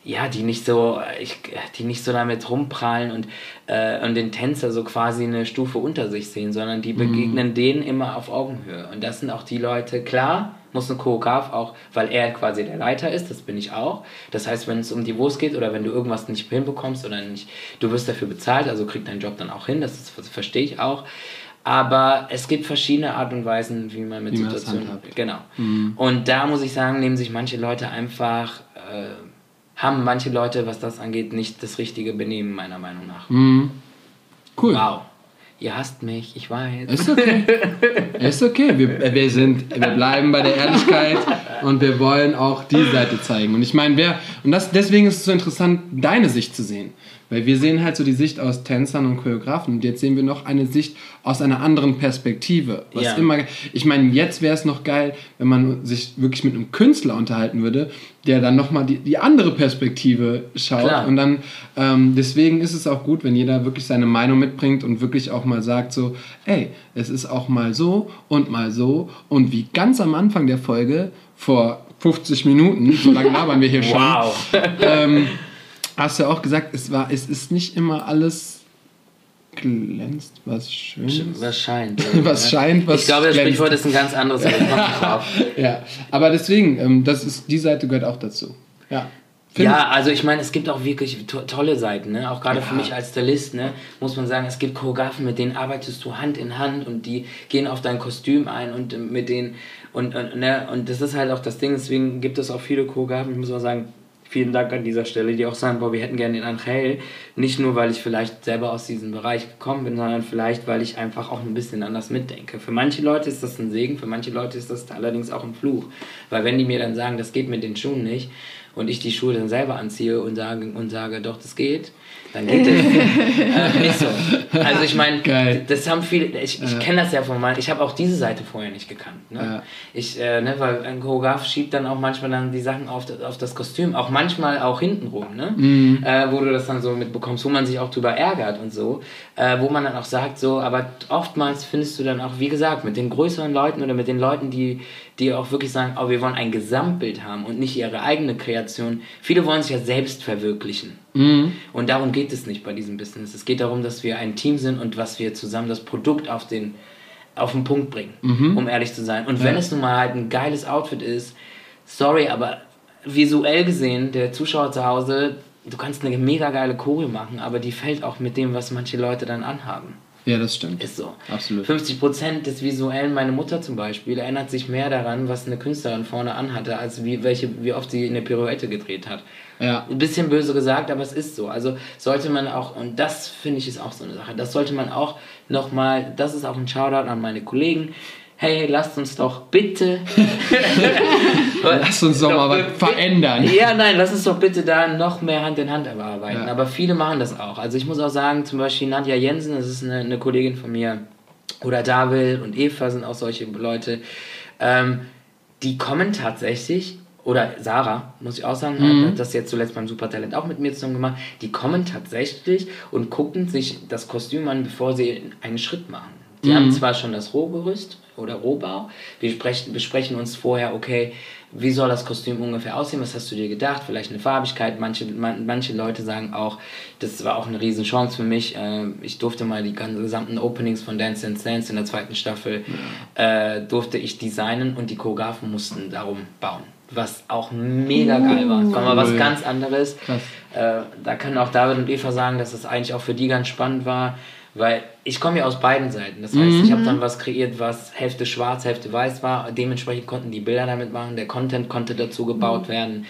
ja, die nicht so, ich, die nicht so damit rumprallen und, äh, und den Tänzer so quasi eine Stufe unter sich sehen, sondern die begegnen denen immer auf Augenhöhe. Und das sind auch die Leute, klar, muss ein Choreograf auch, weil er quasi der Leiter ist, das bin ich auch. Das heißt, wenn es um die Wurst geht oder wenn du irgendwas nicht hinbekommst oder nicht, du wirst dafür bezahlt, also kriegt deinen Job dann auch hin, das, ist, das verstehe ich auch. Aber es gibt verschiedene Art und Weisen, wie man mit
Wie man
Situationen.
handhabt.
Genau. Und da muss ich sagen, nehmen sich manche Leute einfach, äh, haben manche Leute, was das angeht, nicht das richtige Benehmen, meiner Meinung nach.
Mhm. Cool.
Wow. Ihr hasst mich, ich weiß.
Ist okay. Ist okay. Wir, wir, sind, wir bleiben bei der Ehrlichkeit und wir wollen auch die Seite zeigen. Und ich meine, wer, und das, deswegen ist es so interessant, deine Sicht zu sehen. Weil wir sehen halt so die Sicht aus Tänzern und Choreografen und jetzt sehen wir noch eine Sicht aus einer anderen Perspektive. Was
Ja.
immer, ich meine, jetzt wäre es noch geil, wenn man sich wirklich mit einem Künstler unterhalten würde, der dann nochmal die, die andere Perspektive schaut.
Klar.
Und dann, ähm, deswegen ist es auch gut, wenn jeder wirklich seine Meinung mitbringt und wirklich auch mal sagt so, ey, es ist auch mal so und mal so. Und wie ganz am Anfang der Folge, vor 50 Minuten, so lange labern wir hier schon,
Wow.
ähm, hast du auch gesagt, es, war, es ist nicht immer alles glänzt, was schön ist.
Was scheint.
Was scheint, was
Ich glaube, das
glänzt.
Sprichwort ist ein ganz anderes, aber.
Ja, aber deswegen, ähm, das ist, die Seite gehört auch dazu. Ja.
ja, also ich meine, es gibt auch wirklich to tolle Seiten, ne? auch gerade ja. für mich als Stylist, ne? muss man sagen, es gibt Choreografen, mit denen arbeitest du Hand in Hand und die gehen auf dein Kostüm ein und mit denen, und, und, ne? und das ist halt auch das Ding, deswegen gibt es auch viele Choreografen, ich muss mal sagen, vielen Dank an dieser Stelle, die auch sagen, boah, wir hätten gerne den Angel. Nicht nur, weil ich vielleicht selber aus diesem Bereich gekommen bin, sondern vielleicht, weil ich einfach auch ein bisschen anders mitdenke. Für manche Leute ist das ein Segen, für manche Leute ist das allerdings auch ein Fluch. Weil wenn die mir dann sagen, das geht mit den Schuhen nicht, und ich die Schuhe dann selber anziehe und sage, und sage doch, das geht, dann geht das äh, nicht so. Also ich meine, das haben viele, ich, ich ja. kenne das ja von meinen, ich habe auch diese Seite vorher nicht gekannt. Ne? Ja. Ich, äh, ne, weil ein Choreograf schiebt dann auch manchmal dann die Sachen auf, auf das Kostüm, auch manchmal auch hintenrum, ne? Mhm. Äh, wo du das dann so mitbekommst, wo man sich auch drüber ärgert und so, äh, wo man dann auch sagt so, aber oftmals findest du dann auch, wie gesagt, mit den größeren Leuten oder mit den Leuten, die, die auch wirklich sagen, oh, wir wollen ein Gesamtbild haben und nicht ihre eigene Kreation. Viele wollen sich ja selbst verwirklichen. Mhm. Und darum geht es nicht bei diesem Business. Es geht darum, dass wir ein Team sind und was wir zusammen das Produkt auf den, auf den Punkt bringen, mhm. um ehrlich zu sein. Und ja. wenn es nun mal halt ein geiles Outfit ist, sorry, aber visuell gesehen, der Zuschauer zu Hause, du kannst eine mega geile Choreo machen, aber die fällt auch mit dem, was manche Leute dann anhaben.
Ja, das stimmt.
Ist so. Absolut. 50% des Visuellen, meine Mutter zum Beispiel, erinnert sich mehr daran, was eine Künstlerin vorne anhatte, als wie, welche, wie oft sie eine Pirouette gedreht hat. Ja. Ein bisschen böse gesagt, aber es ist so. Also sollte man auch, und das finde ich ist auch so eine Sache, das sollte man auch nochmal, das ist auch ein Shoutout an meine Kollegen, hey, lasst uns doch bitte.
lasst uns doch mal was verändern.
Ja, nein, lass uns doch bitte da noch mehr Hand in Hand arbeiten. Ja. Aber viele machen das auch. Also ich muss auch sagen, zum Beispiel Nadja Jensen, das ist eine, eine Kollegin von mir, oder David und Eva sind auch solche Leute. Ähm, die kommen tatsächlich oder Sarah, muss ich auch sagen, mhm. hat das jetzt zuletzt beim Supertalent auch mit mir zusammen gemacht, die kommen tatsächlich und gucken sich das Kostüm an, bevor sie einen Schritt machen. Die mhm. haben zwar schon das Rohgerüst oder Rohbau, wir besprechen, besprechen uns vorher, okay, wie soll das Kostüm ungefähr aussehen, was hast du dir gedacht, vielleicht eine Farbigkeit, manche, man, manche Leute sagen auch, das war auch eine Riesenchance für mich, äh, ich durfte mal die ganzen, gesamten Openings von Dance Dance Dance in der zweiten Staffel, ja. äh, durfte ich designen und die Choreografen mussten darum bauen was auch mega geil war. Das war mal was ganz anderes. Äh, da können auch David und Eva sagen, dass es das eigentlich auch für die ganz spannend war. Weil ich komme ja aus beiden Seiten. Das heißt, mhm. ich habe dann was kreiert, was Hälfte schwarz, Hälfte weiß war. Dementsprechend konnten die Bilder damit machen, der Content konnte dazu gebaut mhm. werden.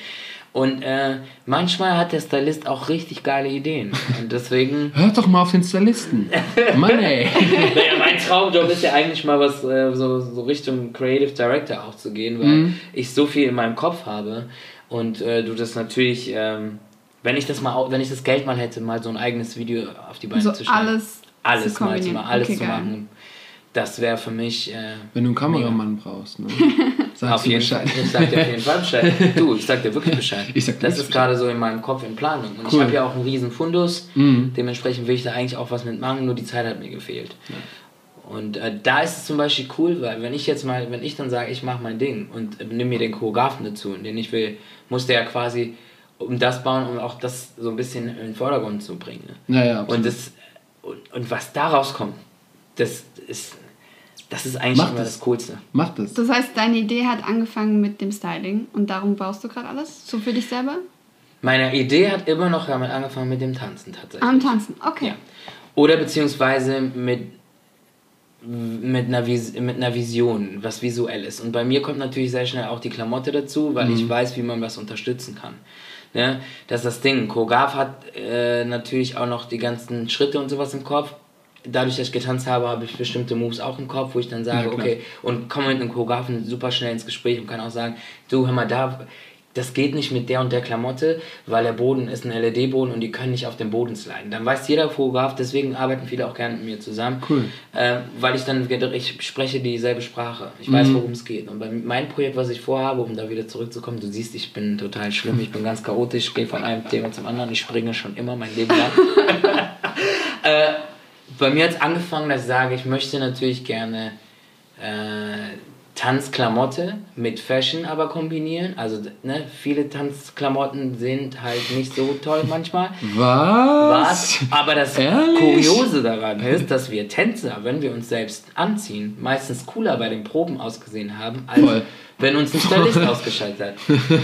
Und äh, manchmal hat der Stylist auch richtig geile Ideen. Und deswegen.
Hört doch mal auf den Stylisten. Mann, ey.
naja, mein Traumjob ist ja eigentlich mal was äh, so, so Richtung Creative Director auch zu gehen, weil mhm. ich so viel in meinem Kopf habe. Und äh, du das natürlich. Ähm, wenn ich das mal, wenn ich das Geld mal hätte, mal so ein eigenes Video auf die Beine
so
zu stellen.
Alles
alles zu mal zu machen, alles okay, zu machen. Das wäre für mich. Äh,
Wenn du einen Kameramann mega. brauchst, ne?
Sagst auf jeden Bescheid. Fall. Ich sag dir auf jeden Fall Bescheid. Du, ich sag dir wirklich Bescheid. ich sag das ist gerade so in meinem Kopf in Planung. Und cool. ich habe ja auch einen riesen Fundus. Mhm. Dementsprechend will ich da eigentlich auch was mitmachen, nur die Zeit hat mir gefehlt. Ja. Und äh, da ist es zum Beispiel cool, weil wenn ich jetzt mal, wenn ich dann sage, ich mache mein Ding und äh, nimm mir den Choreografen dazu, den ich will, muss der ja quasi um das bauen, um auch das so ein bisschen in den Vordergrund zu bringen. Ne? Ja, ja, und das und, und was daraus kommt, das ist, das ist eigentlich Macht immer das. das Coolste.
Macht es.
Das heißt, deine Idee hat angefangen mit dem Styling und darum baust du gerade alles? So für dich selber?
Meine Idee hat immer noch damit angefangen mit dem Tanzen tatsächlich.
Am Tanzen, okay. Ja.
Oder beziehungsweise mit, mit, einer Vis mit einer Vision, was visuell ist. Und bei mir kommt natürlich sehr schnell auch die Klamotte dazu, weil mhm. ich weiß, wie man was unterstützen kann. Ne? Das ist das Ding. Choreograf hat äh, natürlich auch noch die ganzen Schritte und sowas im Kopf. Dadurch, dass ich getanzt habe, habe ich bestimmte Moves auch im Kopf, wo ich dann sage, ja, okay, und komme mit einem Choreografen super schnell ins Gespräch und kann auch sagen, du, hör mal, da, das geht nicht mit der und der Klamotte, weil der Boden ist ein LED-Boden und die können nicht auf dem Boden sliden. Dann weiß jeder Fotograf, deswegen arbeiten viele auch gerne mit mir zusammen. Cool. Äh, weil ich dann, ich spreche dieselbe Sprache. Ich mhm. weiß, worum es geht. Und bei meinem Projekt, was ich vorhabe, um da wieder zurückzukommen, du siehst, ich bin total schlimm, ich bin ganz chaotisch, ich gehe von einem Thema zum anderen, ich springe schon immer mein Leben lang. äh, bei mir hat es angefangen, dass ich sage, ich möchte natürlich gerne äh, Tanzklamotte mit Fashion aber kombinieren. Also ne, viele Tanzklamotten sind halt nicht so toll manchmal.
Was?
Was? Aber das
Ehrlich?
Kuriose daran ist, dass wir Tänzer, wenn wir uns selbst anziehen, meistens cooler bei den Proben ausgesehen haben, als
Voll.
Wenn uns ein Stylist ausgeschaltet hat.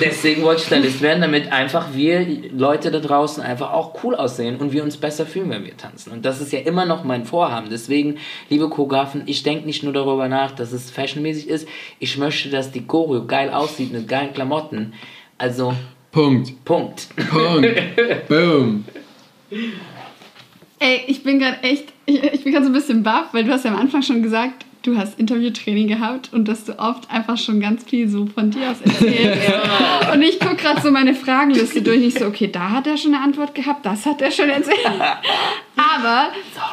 Deswegen wollte ich Stylist werden, damit einfach wir Leute da draußen einfach auch cool aussehen und wir uns besser fühlen, wenn wir tanzen. Und das ist ja immer noch mein Vorhaben. Deswegen, liebe Choreografen, ich denke nicht nur darüber nach, dass es fashionmäßig ist. Ich möchte, dass die Choreo geil aussieht mit geilen Klamotten. Also,
Punkt.
Punkt.
Punkt. Boom.
Ey, ich bin gerade echt, ich, ich bin gerade so ein bisschen baff, weil du hast ja am Anfang schon gesagt, du hast Interviewtraining gehabt und dass du oft einfach schon ganz viel so von dir aus erzählst. Und ich gucke gerade so meine Fragenliste durch und ich so, okay, da hat er schon eine Antwort gehabt, das hat er schon erzählt. Aber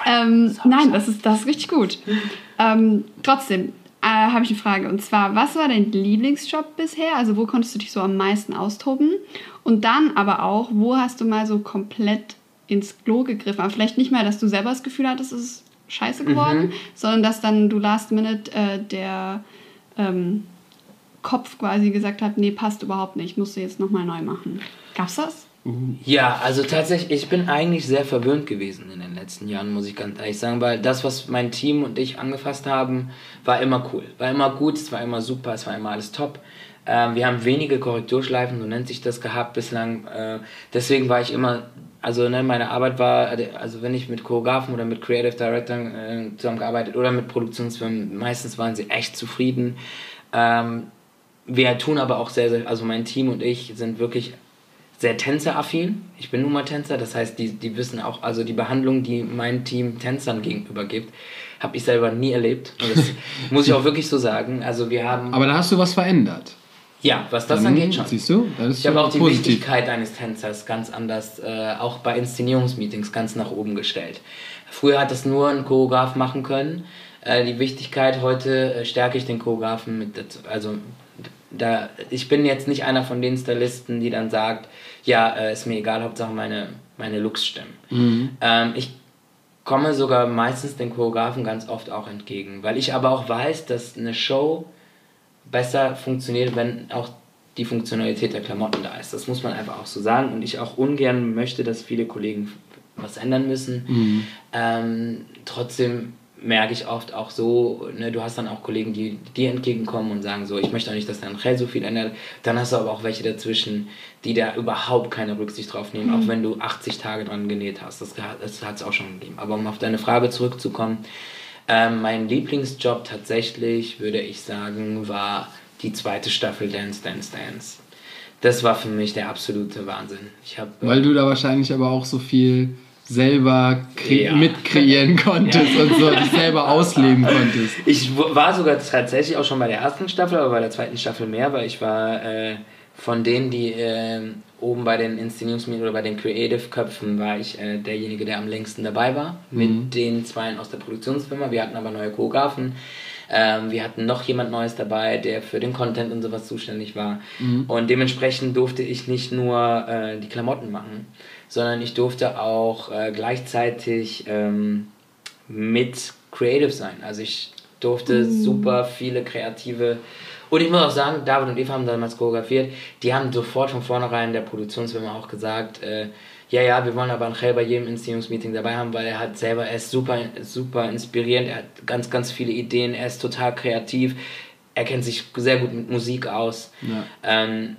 ähm, nein, das ist, das ist richtig gut. Ähm, trotzdem äh, habe ich eine Frage und zwar, was war dein Lieblingsjob bisher? Also wo konntest du dich so am meisten austoben? Und dann aber auch, wo hast du mal so komplett ins Klo gegriffen? Aber vielleicht nicht mal, dass du selber das Gefühl hattest, es ist scheiße geworden, sondern dass dann du last minute äh, der ähm, Kopf quasi gesagt hat, nee, passt überhaupt nicht, musst du jetzt nochmal neu machen. Gab's das?
Ja, also tatsächlich, ich bin eigentlich sehr verwöhnt gewesen in den letzten Jahren, muss ich ganz ehrlich sagen, weil das, was mein Team und ich angefasst haben, war immer cool. War immer gut, es war immer super, es war immer alles top. Ähm, wir haben wenige Korrekturschleifen, so nennt sich das, gehabt bislang. Äh, deswegen war ich immer, also ne, meine Arbeit war, also wenn ich mit Choreografen oder mit Creative Directors äh, zusammengearbeitet oder mit Produktionsfirmen, meistens waren sie echt zufrieden. Ähm, wir tun aber auch sehr, sehr, also mein Team und ich sind wirklich sehr tänzeraffin. Ich bin nun mal Tänzer, das heißt, die, die wissen auch, also die Behandlung, die mein Team Tänzern gegenüber gibt, habe ich selber nie erlebt. Und das muss ich auch wirklich so sagen. Also wir haben,
Aber da hast du was verändert.
Ja, was das
Dann,
angeht schon.
Siehst du? Das ist
Ich habe auch die
positiv.
Wichtigkeit eines Tänzers ganz anders, äh, auch bei Inszenierungsmeetings ganz nach oben gestellt. Früher hat das nur ein Choreograf machen können. Äh, die Wichtigkeit heute äh, stärke ich den Choreografen mit, dazu. also da, ich bin jetzt nicht einer von den Stylisten, die dann sagt, ja, äh, ist mir egal, Hauptsache meine, meine Looks stimmen. Ähm, ich komme sogar meistens den Choreografen ganz oft auch entgegen, weil ich aber auch weiß, dass eine Show besser funktioniert, wenn auch die Funktionalität der Klamotten da ist. Das muss man einfach auch so sagen und ich auch ungern möchte, dass viele Kollegen was ändern müssen. Ähm, trotzdem merke ich oft auch so, ne, du hast dann auch Kollegen, die dir entgegenkommen und sagen so, ich möchte auch nicht, dass dein Rel so viel ändert. Dann hast du aber auch welche dazwischen, die da überhaupt keine Rücksicht drauf nehmen, auch wenn du 80 Tage dran genäht hast. Das, das hat es auch schon gegeben. Aber um auf deine Frage zurückzukommen, ähm, mein Lieblingsjob tatsächlich, würde ich sagen, war die zweite Staffel Dance, Dance, Dance. Das war für mich der absolute Wahnsinn. Ich habe
Weil du da wahrscheinlich aber auch so viel selber
Ja.
mitkreieren konntest und so dich selber ausleben konntest.
Ich war sogar tatsächlich auch schon bei der ersten Staffel, aber bei der zweiten Staffel mehr, weil ich war äh, von denen, die äh, oben bei den Inszenierungsmeetings oder bei den Creative-Köpfen, war ich äh, derjenige, der am längsten dabei war. Mit den Zweien aus der Produktionsfirma. Wir hatten aber neue Choreografen. Ähm, wir hatten noch jemand Neues dabei, der für den Content und sowas zuständig war. Und dementsprechend durfte ich nicht nur äh, die Klamotten machen, sondern ich durfte auch äh, gleichzeitig ähm, mit Creative sein. Also ich durfte super viele kreative und ich muss auch sagen, David und Eva haben damals choreografiert, die haben sofort von vornherein der Produktionsfirma auch gesagt, äh, ja, ja, wir wollen aber Angel bei jedem Inszenierungsmeeting dabei haben, weil er hat selber, er ist super, super inspirierend, er hat ganz, ganz viele Ideen, er ist total kreativ, er kennt sich sehr gut mit Musik aus.
Ja.
Ähm,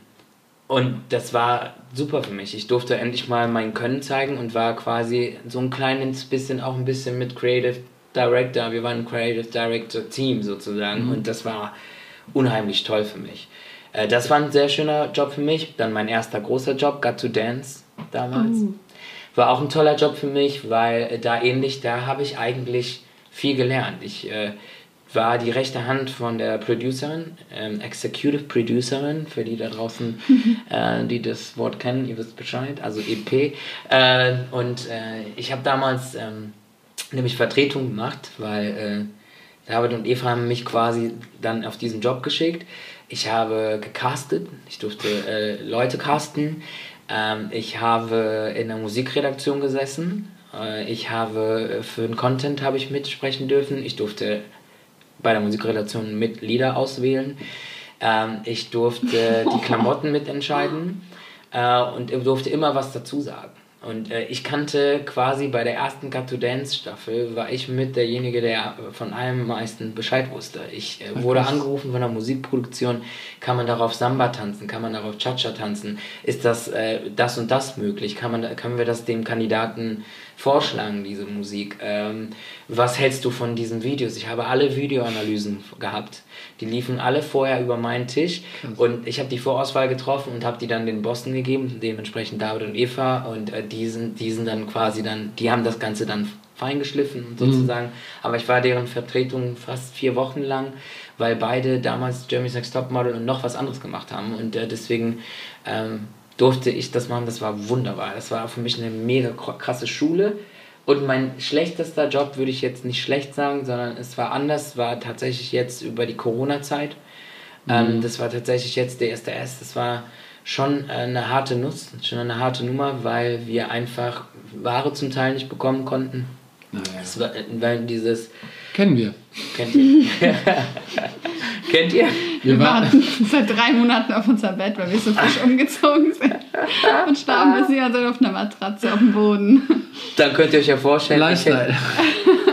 und das war super für mich. Ich durfte endlich mal mein Können zeigen und war quasi so ein kleines bisschen auch ein bisschen mit Creative Director. Wir waren ein Creative Director Team sozusagen und das war unheimlich toll für mich. Äh, das war ein sehr schöner Job für mich. Dann mein erster großer Job, Got to Dance damals. War auch ein toller Job für mich, weil äh, da ähnlich, da habe ich eigentlich viel gelernt. Ich äh, war die rechte Hand von der Producerin, ähm, Executive Producerin, für die da draußen, äh, die das Wort kennen, ihr wisst Bescheid, also EP. Äh, und ich habe damals ähm, nämlich Vertretung gemacht, weil äh, David und Eva haben mich quasi dann auf diesen Job geschickt. Ich habe gecastet, ich durfte äh, Leute casten. Ähm, ich habe in der Musikredaktion gesessen. Äh, ich habe für den Content habe ich mitsprechen dürfen. Ich durfte bei der Musikredaktion mit Lieder auswählen. Ähm, ich durfte die Klamotten mitentscheiden äh, und durfte immer was dazu sagen. Und äh, ich kannte quasi bei der ersten Cut to Dance Staffel, war ich mit derjenige, der von allem meisten Bescheid wusste. Ich äh, wurde angerufen von der Musikproduktion, kann man darauf Samba tanzen, kann man darauf Cha-Cha tanzen, ist das äh, das und das möglich, kann man, können wir das dem Kandidaten vorschlagen, diese Musik. Ähm, was hältst du von diesen Videos? Ich habe alle Videoanalysen gehabt. Die liefen alle vorher über meinen Tisch und ich habe die Vorauswahl getroffen und habe die dann den Bossen gegeben, dementsprechend David und Eva und äh, die, sind, die sind dann quasi dann, die haben das Ganze dann feingeschliffen sozusagen. Mhm. Aber ich war deren Vertretung fast vier Wochen lang, weil beide damals Jeremy's Next Topmodel und noch was anderes gemacht haben und äh, deswegen ähm, durfte ich das machen. Das war wunderbar. Das war für mich eine mega krasse Schule. Und mein schlechtester Job würde ich jetzt nicht schlecht sagen, sondern es war anders, war tatsächlich jetzt über die Corona-Zeit. Ähm, mhm. das war tatsächlich jetzt der erste S. Das war schon eine harte Nuss, schon eine harte Nummer, weil wir einfach Ware zum Teil nicht bekommen konnten. Naja. War, weil dieses.
Kennen wir.
Kennt ihr? Kennt ihr?
Wir warten seit drei Monaten auf unser Bett, weil wir so frisch umgezogen sind. Und starben bis hier also auf einer Matratze auf dem Boden.
Dann könnt ihr euch ja vorstellen, Lifestyle.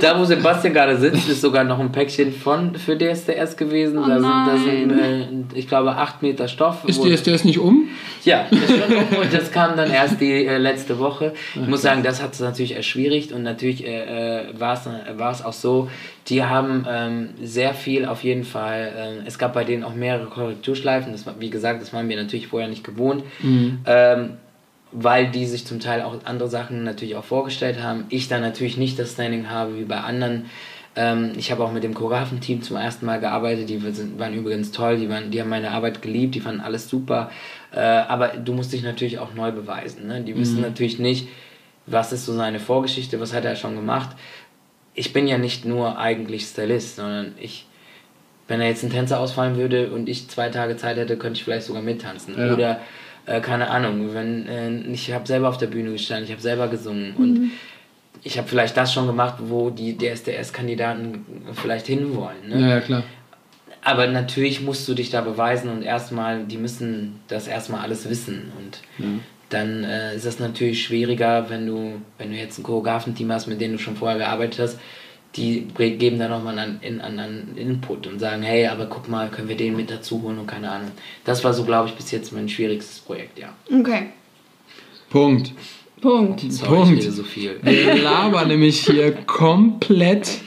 Da wo Sebastian gerade sitzt, ist sogar noch ein Päckchen von für DSDS gewesen. Oh da sind, da sind äh, ich glaube, acht Meter Stoff.
Ist DSDS nicht um?
Ja, ist schon um und das kam dann erst die äh, letzte Woche. Ich muss sagen, das hat es natürlich erschwierigt und natürlich äh, äh war es auch so, die haben ähm, sehr viel auf jeden Fall. Ähm, es gab bei denen auch mehrere Korrekturschleifen. Das war, wie gesagt, das waren wir natürlich vorher nicht gewohnt. Mhm. Ähm, weil die sich zum Teil auch andere Sachen natürlich auch vorgestellt haben. Ich dann natürlich nicht das Standing habe wie bei anderen. Ähm, ich habe auch mit dem Choreografenteam zum ersten Mal gearbeitet. Die waren übrigens toll. Die, waren, die haben meine Arbeit geliebt. Die fanden alles super. Äh, aber du musst dich natürlich auch neu beweisen. Ne? Die wissen mhm. natürlich nicht, was ist so seine Vorgeschichte, was hat er schon gemacht ich bin ja nicht nur eigentlich Stylist, sondern ich, wenn er jetzt ein Tänzer ausfallen würde und ich zwei Tage Zeit hätte, könnte ich vielleicht sogar mittanzen. Ja. Oder äh, keine Ahnung, wenn äh, ich habe selber auf der Bühne gestanden, ich habe selber gesungen mhm. und ich habe vielleicht das schon gemacht, wo die DSDS-Kandidaten vielleicht hinwollen. Ne?
Ja, ja, klar.
Aber natürlich musst du dich da beweisen und erstmal, die müssen das erstmal alles wissen. Und ja dann äh, ist das natürlich schwieriger, wenn du, wenn du jetzt ein Choreografenteam hast, mit dem du schon vorher gearbeitet hast, die geben dann nochmal einen, einen, einen Input und sagen, hey, aber guck mal, können wir den mit dazu holen und keine Ahnung. Das war so, glaube ich, bis jetzt mein schwierigstes Projekt, ja.
Okay.
Punkt.
Punkt.
Sorry, Punkt. so viel.
Wir labern nämlich hier komplett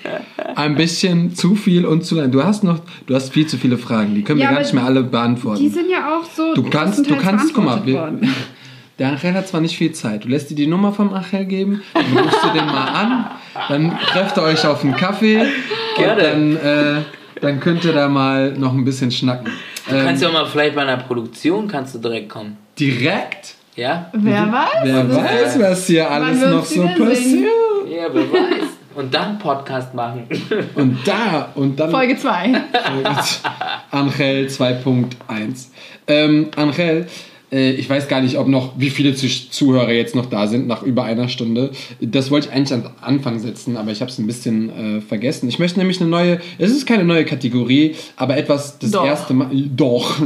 ein bisschen zu viel und zu lang. Du hast noch, du hast viel zu viele Fragen, die können ja, wir gar nicht mehr alle beantworten.
Die sind ja auch so.
Du kannst, du kannst, guck mal, wir, der Angel hat zwar nicht viel Zeit. Du lässt dir die Nummer vom Angel geben, dann rufst du den mal an, dann trefft ihr euch auf einen Kaffee Gerne. und dann, äh, dann könnt ihr da mal noch ein bisschen schnacken.
Du ähm, kannst ja auch mal vielleicht bei einer Produktion kannst du direkt kommen.
Direkt?
Ja.
Wer weiß?
Wer weiß, was hier alles noch so passiert.
Ja, wer weiß. Und dann Podcast machen.
Und da, und dann.
Folge 2.
Angel 2.1. Ähm, Angel, ich weiß gar nicht, ob noch, wie viele Zuhörer jetzt noch da sind nach über einer Stunde. Das wollte ich eigentlich am Anfang setzen, aber ich habe es ein bisschen äh, vergessen. Ich möchte nämlich eine neue, es ist keine neue Kategorie, aber etwas das doch. erste Mal. Doch.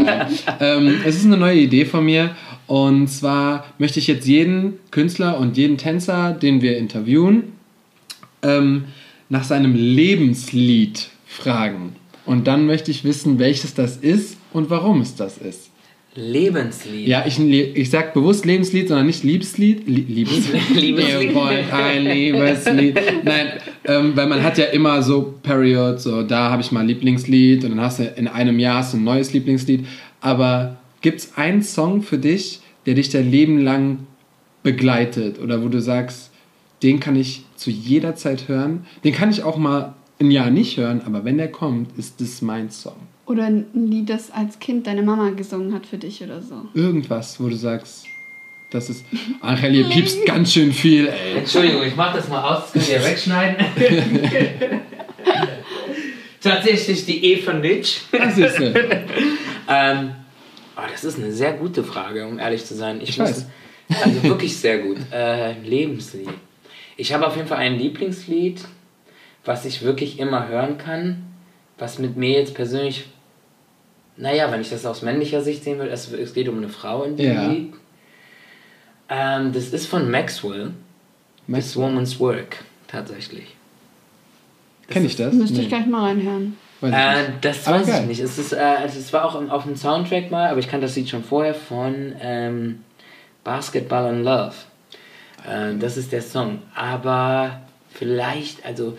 ähm, es ist eine neue Idee von mir. Und zwar möchte ich jetzt jeden Künstler und jeden Tänzer, den wir interviewen, ähm, nach seinem Lebenslied fragen. Und dann möchte ich wissen, welches das ist und warum es das ist.
Lebenslied.
Ja, ich, ich sag bewusst Lebenslied, sondern nicht Liebeslied. Liebeslied.
Liebeslied.
ein Liebeslied. Nein, ähm, weil man hat ja immer so Periods, so da habe ich mal Lieblingslied und dann hast du in einem Jahr hast du ein neues Lieblingslied. Aber gibt es einen Song für dich, der dich dein Leben lang begleitet oder wo du sagst, den kann ich zu jeder Zeit hören, den kann ich auch mal ein Jahr nicht hören, aber wenn der kommt, ist das mein Song.
Oder ein Lied, das als Kind deine Mama gesungen hat für dich oder so.
Irgendwas, wo du sagst, das ist. Angel, ihr piepst ganz schön viel, ey.
Entschuldigung, ich mach das mal aus, das könnt ihr wegschneiden. Tatsächlich die E von Ditch.
Das ist
ähm, oh, Das ist eine sehr gute Frage, um ehrlich zu sein. Ich, ich muss, weiß. Also wirklich sehr gut. Äh, Lebenslied. Ich habe auf jeden Fall ein Lieblingslied was ich wirklich immer hören kann, was mit mir jetzt persönlich, naja, wenn ich das aus männlicher Sicht sehen will, es, es geht um eine Frau in dem
Ja.
Lied. Ähm, das ist von Maxwell, This Woman's Work, tatsächlich.
Kenne ich das?
Müsste ich
Nee.
gleich mal reinhören.
Weiß ich
Äh,
nicht.
das
Aber
weiß
geil.
ich nicht. Es, ist, äh, also es war auch im- auf dem Soundtrack mal, aber ich kannte das Lied schon vorher von ähm, Basketball and Love. Äh, das ist der Song. Aber vielleicht, also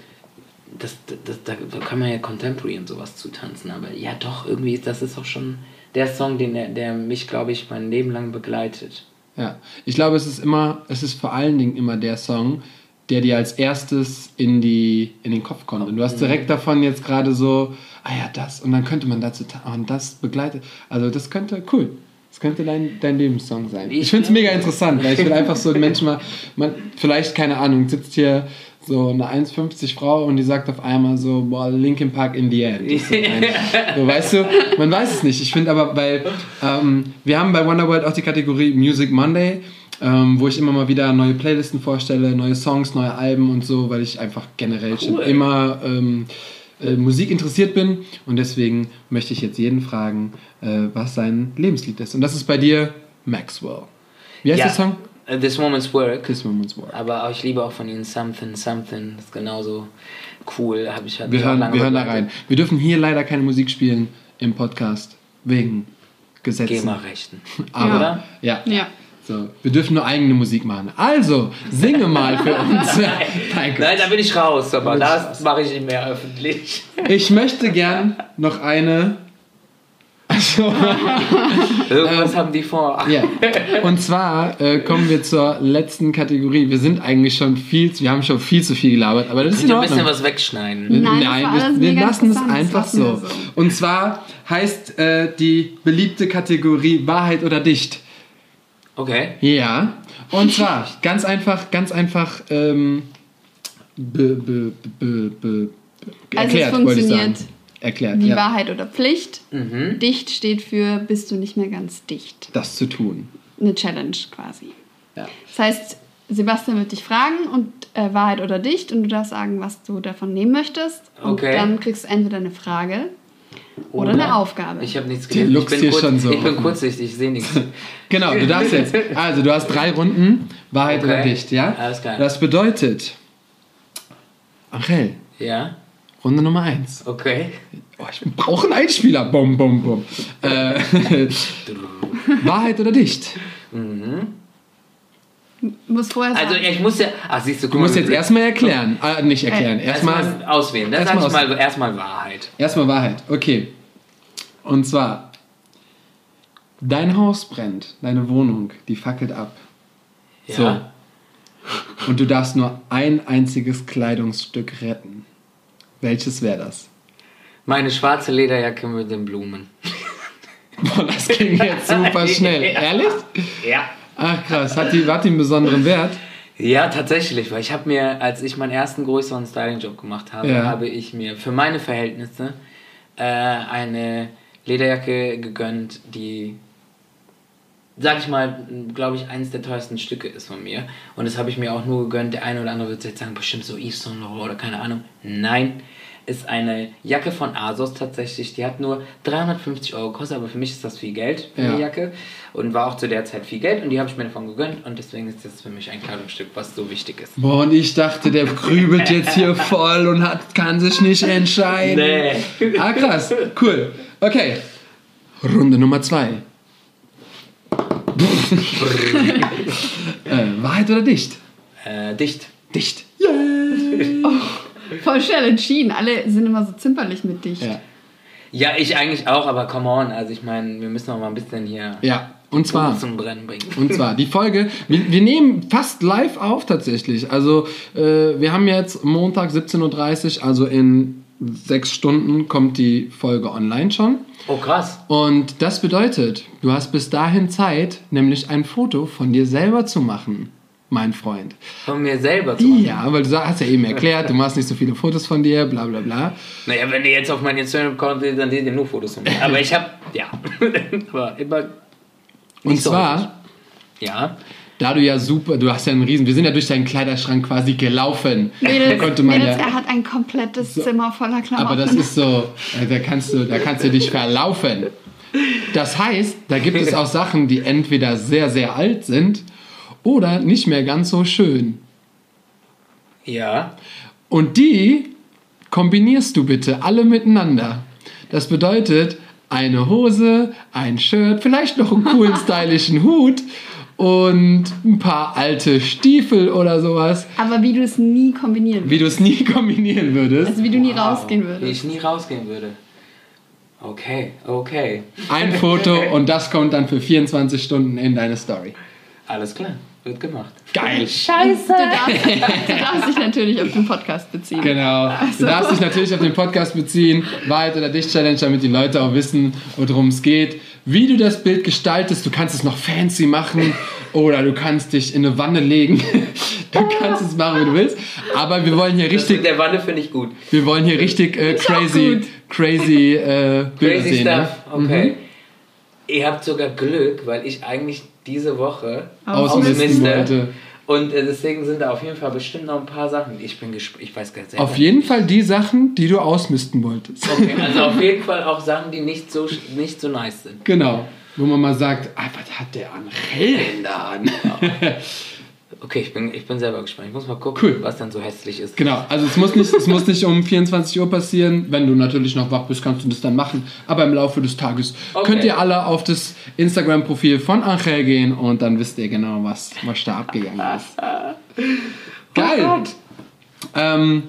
das, das, da, da kann man ja Contemporary und sowas zutanzen, aber ja doch, irgendwie ist das ist auch schon der Song, den, der, der mich, glaube ich, mein Leben lang begleitet.
Ja, ich glaube, es ist immer, es ist vor allen Dingen immer der Song, der dir als erstes in, die, in den Kopf kommt. Und du hast direkt davon jetzt gerade so, ah ja, das, und dann könnte man dazu, ta- ah, und das begleitet. Also das könnte, cool. Das könnte dein, dein Lebenssong sein. Ich
Ich
finde es mega interessant, weil ich will einfach so ein Mensch mal, man, vielleicht, keine Ahnung, sitzt hier so eine 1,50 Frau und die sagt auf einmal so, boah, Linkin Park in the end. Ist so so, weißt du, man weiß es nicht. Ich finde aber, weil ähm, wir haben bei Wonderworld auch die Kategorie Music Monday, ähm, wo ich immer mal wieder neue Playlisten vorstelle, neue Songs, neue Alben und so, weil ich einfach generell schon
Cool.
immer ähm, äh, Musik interessiert bin und deswegen möchte ich jetzt jeden fragen, äh, was sein Lebenslied ist. Und das ist bei dir Maxwell. Wie heißt der Song?
Äh, This Woman's Work.
This Woman's Work.
Aber auch, ich liebe auch von ihnen Something, Something. Das ist genauso cool. Hab ich, hat
Wir
mich auch
hören,
lange
wir hören da rein. Wir dürfen hier leider keine Musik spielen im Podcast wegen Gesetzen.
GEMA-Rechten.
Aber
Oder?
ja.
Ja.
So, wir dürfen nur eigene Musik machen. Also, singe mal für uns. Nein,
Nein, da bin ich raus, aber das mache ich nicht mehr öffentlich.
Ich möchte gern noch eine. Also,
Irgendwas haben die vor.
ja. Und zwar äh, kommen wir zur letzten Kategorie. Wir sind eigentlich schon viel, zu- wir haben schon viel zu viel gelabert, aber das ist in
ihr ein bisschen
Ordnung.
was wegschneiden?
Nein, das war
wir,
alles
wir
mega
lassen es einfach so.
so.
Und zwar heißt äh, die beliebte Kategorie Wahrheit oder Dicht.
Okay.
Ja. Und zwar ganz einfach, ganz einfach ähm, be, be, be, be,
Also es
erklärt, wollte ich
funktioniert
sagen. Erklärt,
Wie
ja.
Wahrheit oder Pflicht.
Mhm.
Dicht steht für bist du nicht mehr ganz dicht.
Das zu tun.
Eine Challenge quasi.
Ja.
Das heißt, Sebastian wird dich fragen und äh, Wahrheit oder dicht und du darfst sagen, was du davon nehmen möchtest. Und
Okay.
dann kriegst du entweder eine Frage oder, eine Aufgabe.
Ich habe nichts
Die
gelesen. Ich bin, kurz,
so
ich bin kurzsichtig, ich sehe nichts.
Genau, du darfst jetzt. Also, du hast drei Runden, Wahrheit
Okay.
oder Dicht, ja?
Alles klar.
Das bedeutet, Angel,
Ja?
Runde Nummer eins.
Okay.
Oh, ich brauche einen Einspieler. Bum, bum, bum. Äh, Wahrheit oder Dicht?
muss vorher sagen.
Also ich muss ja. Ach, siehst du, guck
Du musst
mal,
jetzt erstmal erklären. Äh, nicht erklären. Erstmal
erstmal auswählen. Dann
erstmal
sag ich mal erstmal Wahrheit.
Erstmal Wahrheit, okay. Und zwar, dein Haus brennt, deine Wohnung, die fackelt ab.
Ja.
So. Und du darfst nur ein einziges Kleidungsstück retten. Welches wäre das?
Meine schwarze Lederjacke mit den Blumen.
Boah, das ging jetzt super schnell.
Ja.
Ehrlich?
Ja.
Ach krass, hat die, hat die einen besonderen Wert?
Ja, tatsächlich, weil ich habe mir, als ich meinen ersten größeren Styling-Job gemacht habe,
Ja.
habe ich mir für meine Verhältnisse äh, eine Lederjacke gegönnt, die, sag ich mal, glaube ich, eines der teuersten Stücke ist von mir. Und das habe ich mir auch nur gegönnt. Der eine oder andere wird jetzt sagen, bestimmt so Yves Saint Laurent oder keine Ahnung. Nein, ist eine Jacke von Asos tatsächlich. Die hat nur 350 Euro gekostet, aber für mich ist das viel Geld für
Ja.
die Jacke. Und war auch zu der Zeit viel Geld und die habe ich mir davon gegönnt. Und deswegen ist das für mich ein Kleidungsstück, was so wichtig ist.
Boah, und ich dachte, der grübelt jetzt hier voll und hat, kann sich nicht entscheiden.
Nee.
Ah, krass. Cool. Okay. Runde Nummer zwei. Äh, Wahrheit oder dicht?
Äh, dicht.
Dicht.
Voll schnell entschieden. Alle sind immer so zimperlich mit dich.
Ja.
Ja, ich eigentlich auch, aber come on. Also ich meine, wir müssen auch mal ein bisschen hier
Ja. Und zwar.
zum Brennen bringen.
Und zwar die Folge, wir, wir nehmen fast live auf tatsächlich. Also äh, wir haben jetzt Montag 17.30 Uhr, also in sechs Stunden kommt die Folge online schon.
Oh krass.
Und das bedeutet, du hast bis dahin Zeit, nämlich ein Foto von dir selber zu machen, mein Freund.
Von mir selber zu machen.
Ja, weil du hast ja eben erklärt, du machst nicht so viele Fotos von dir, bla bla bla.
Naja, wenn ihr jetzt auf meinen Instagram-Account seht, dann seht ihr nur Fotos von mir. Aber ich habe, ja. aber immer
Und
so
zwar
häufig. Ja.
Da du ja super, du hast ja einen riesen, wir sind ja durch deinen Kleiderschrank quasi gelaufen.
Mädels,
da konnte man
Mädels
ja,
er hat ein komplettes Zimmer voller Klamotten.
aber das ist so, äh, da kannst du, da kannst du dich verlaufen. Das heißt, da gibt es auch Sachen, die entweder sehr, sehr alt sind oder nicht mehr ganz so schön.
Ja.
Und die kombinierst du bitte alle miteinander. Das bedeutet eine Hose, ein Shirt, vielleicht noch einen coolen stylischen Hut und ein paar alte Stiefel oder sowas,
aber wie du es nie kombinieren
wie
würdest.
du es nie kombinieren würdest.
Also wie du nie
Wow.
rausgehen
Wie
würdest.
ich nie rausgehen würde. Okay, okay.
Ein Foto und das kommt dann für 24 Stunden in deine Story.
Alles klar. Wird gemacht.
Geil.
Scheiße! Du darfst, du darfst dich natürlich auf den Podcast beziehen.
Genau. Du darfst dich natürlich auf den Podcast beziehen, Wahrheit oder Dich Challenge, damit die Leute auch wissen, worum es geht. Wie du das Bild gestaltest, du kannst es noch fancy machen oder du kannst dich in eine Wanne legen. Du kannst es machen, wie du willst. Aber wir wollen hier
Das mit
richtig,
der Wanne finde ich gut.
wir wollen hier richtig äh, crazy, crazy äh, Bilder
Crazy
sehen. Ne?
stuff. Okay. Ihr habt sogar Glück, weil ich eigentlich diese Woche
Ausmisten
ausmiste. Und äh, deswegen sind da auf jeden Fall bestimmt noch ein paar Sachen. Ich bin gespannt. Ich weiß ganz ehrlich.
Auf jeden Fall die Sachen, die du ausmisten wolltest.
Okay, also auf jeden Fall auch Sachen, die nicht so, nicht so nice sind.
Genau. Wo man mal sagt, ah, was hat der an Hellen da an?
Okay, ich bin, ich bin selber gespannt. Ich muss mal gucken,
Cool.
was dann so hässlich ist.
Genau, also es muss, nicht, es muss nicht um 24 Uhr passieren. Wenn du natürlich noch wach bist, kannst du das dann machen. Aber im Laufe des Tages
Okay.
könnt ihr alle auf das Instagram-Profil von Angel gehen und dann wisst ihr genau, was, was da abgegangen ist. Geil.
Oh
ähm,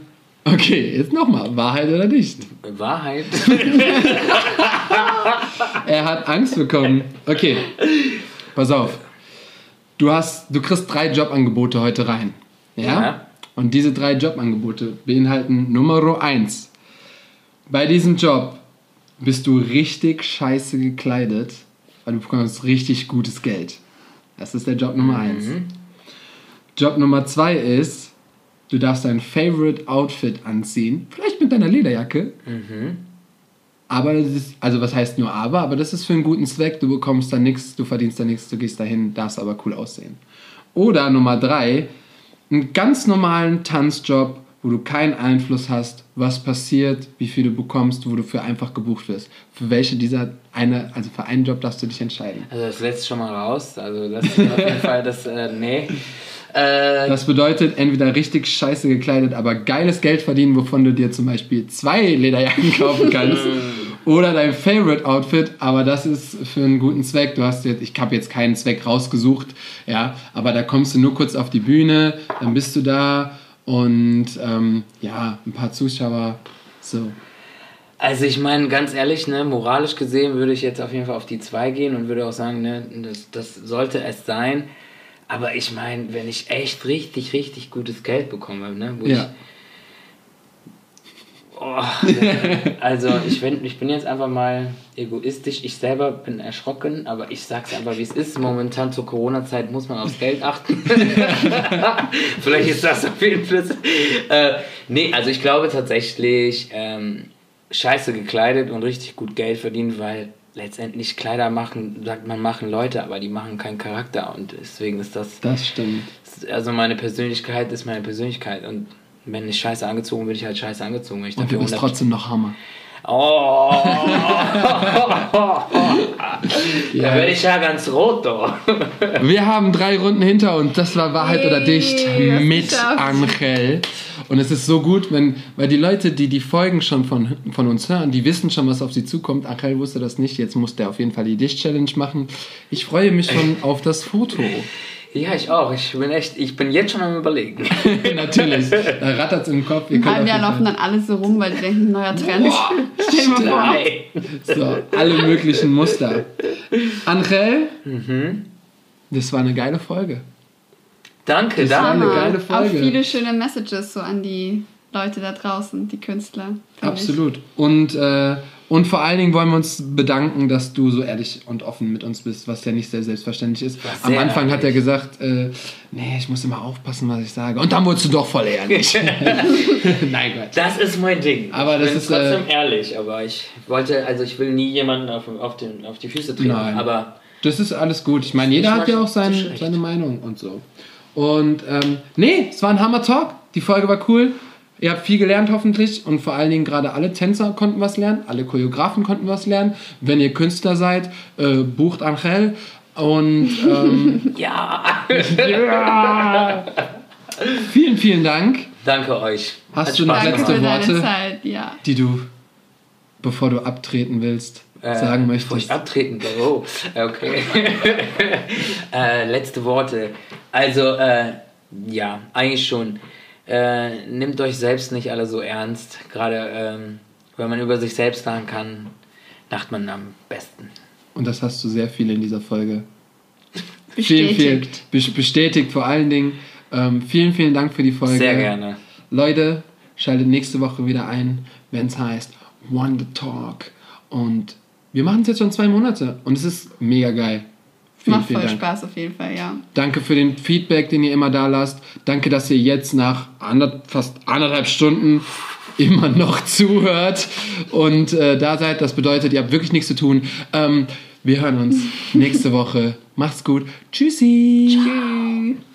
okay, jetzt nochmal. Wahrheit oder nicht?
Wahrheit.
Er hat Angst bekommen. Okay, pass auf. Du, hast, du kriegst drei Jobangebote heute rein. Ja?
Ja.
Und diese drei Jobangebote beinhalten Nummer eins. Bei diesem Job bist du richtig scheiße gekleidet, weil du bekommst richtig gutes Geld. Das ist der Job Nummer eins. Job Nummer zwei ist, du darfst dein Favorite Outfit anziehen. Vielleicht mit deiner Lederjacke. Aber das ist, also was heißt nur aber, aber das ist für einen guten Zweck. Du bekommst da nichts, du verdienst da nichts, du gehst dahin, darfst aber cool aussehen. Oder Nummer drei, einen ganz normalen Tanzjob, wo du keinen Einfluss hast, was passiert, wie viel du bekommst, wo du für einfach gebucht wirst. Für welche dieser eine, also für einen Job darfst du dich entscheiden.
Also das lässt schon mal raus. Also das ist auf jeden Fall das, äh, nee. Äh,
Das bedeutet entweder richtig scheiße gekleidet, aber geiles Geld verdienen, wovon du dir zum Beispiel zwei Lederjacken kaufen kannst. oder dein Favorite Outfit, aber das ist für einen guten Zweck. Du hast jetzt, ich habe jetzt keinen Zweck rausgesucht, ja, aber da kommst du nur kurz auf die Bühne, dann bist du da und ähm, ja, ein paar Zuschauer, so.
Also ich meine, ganz ehrlich, ne, moralisch gesehen würde ich jetzt auf jeden Fall auf die 2 gehen und würde auch sagen, ne, das, das sollte es sein. Aber ich meine, wenn ich echt richtig, richtig gutes Geld bekomme, ne, wo
Ja.
ich... Oh, also ich, bin, ich bin jetzt einfach mal egoistisch. Ich selber bin erschrocken, aber ich sag's einfach, wie es ist. Momentan zur Corona-Zeit muss man aufs Geld achten. Vielleicht ist das auf jeden Fall. Äh, nee, also ich glaube tatsächlich, ähm, scheiße gekleidet und richtig gut Geld verdient, weil letztendlich Kleider machen, sagt man, machen Leute, aber die machen keinen Charakter und deswegen ist das,
Das stimmt.
also meine Persönlichkeit ist meine Persönlichkeit und wenn ich scheiße angezogen bin, bin ich halt scheiße angezogen. Ich
Und du
dafür
bist
100
trotzdem noch Hammer.
Oh! Da werde ich ja ganz rot, doch.
Wir haben drei Runden hinter uns. Das war Wahrheit oder Dicht mit. Angel. Und es ist so gut, wenn, weil die Leute, die die Folgen schon von, von uns hören, die wissen schon, was auf sie zukommt. Angel wusste das nicht. Jetzt muss der auf jeden Fall die Dicht-Challenge machen. Ich freue mich schon auf das Foto.
Ja, ich auch. Ich bin echt, ich bin jetzt schon am überlegen.
Natürlich. Da rattert es im Kopf.
Im halben Jahr laufen dann alle so rum, weil die denken, neuer Trend. Stell dir mal vor.
Nein.
Fall- so, alle möglichen Muster. Angel,
Mhm.
das war eine geile Folge.
Danke,
Das war
danke.
eine geile
Auch
Folge.
viele schöne Messages so an die Leute da draußen, die Künstler. finde ich.
Absolut. Und, äh, und vor allen Dingen wollen wir uns bedanken, dass du so ehrlich und offen mit uns bist, was ja nicht sehr selbstverständlich ist.
War
Am
sehr
Anfang hat er
ehrlich.
gesagt, äh, nee, ich muss immer aufpassen, was ich sage. Und dann wurdest du doch voll ehrlich. Nein, Gott.
Das ist mein Ding.
Aber
ich
das
bin
ist,
trotzdem
äh,
ehrlich, aber ich wollte, also ich will nie jemanden auf, auf, den, auf die Füße treten.
Nein.
Aber
Das ist alles gut. Ich meine, jeder
Ich
hat ja auch sein, seine Meinung und so. Und ähm, nee, es war ein Hammer Talk. Die Folge war cool. Ihr habt viel gelernt hoffentlich und vor allen Dingen gerade alle Tänzer konnten was lernen, alle Choreografen konnten was lernen. Wenn ihr Künstler seid, äh, bucht Angel und ähm,
Ja.
vielen, vielen Dank,
Danke euch.
Hast
Hat
du noch letzte Worte?
Zeit, ja.
die du, bevor du abtreten willst, sagen
Bevor
möchtest.
ich abtreten. Oh, okay. äh, letzte Worte. Also, äh, ja, eigentlich schon. Äh, nehmt euch selbst nicht alle so ernst. Gerade ähm, wenn man über sich selbst lachen kann, lacht man am besten.
Und das hast du sehr viel in dieser Folge
Bestätigt.
Vielen, vielen, bes- bestätigt vor allen Dingen. Ähm, vielen, vielen Dank für die Folge.
Sehr gerne.
Leute, schaltet nächste Woche wieder ein, wenn es heißt Wonder Talk. Und wir machen es jetzt schon zwei Monate und es ist mega geil. Vielen,
Macht
vielen
voll
Dank.
Spaß auf jeden Fall, ja.
Danke für den Feedback, den ihr immer da lasst. Danke, dass ihr jetzt nach ander, fast anderthalb Stunden immer noch zuhört und äh, da seid. Das bedeutet, ihr habt wirklich nichts zu tun. Ähm, wir hören uns nächste Woche. Macht's gut. Tschüssi.
Tschüss.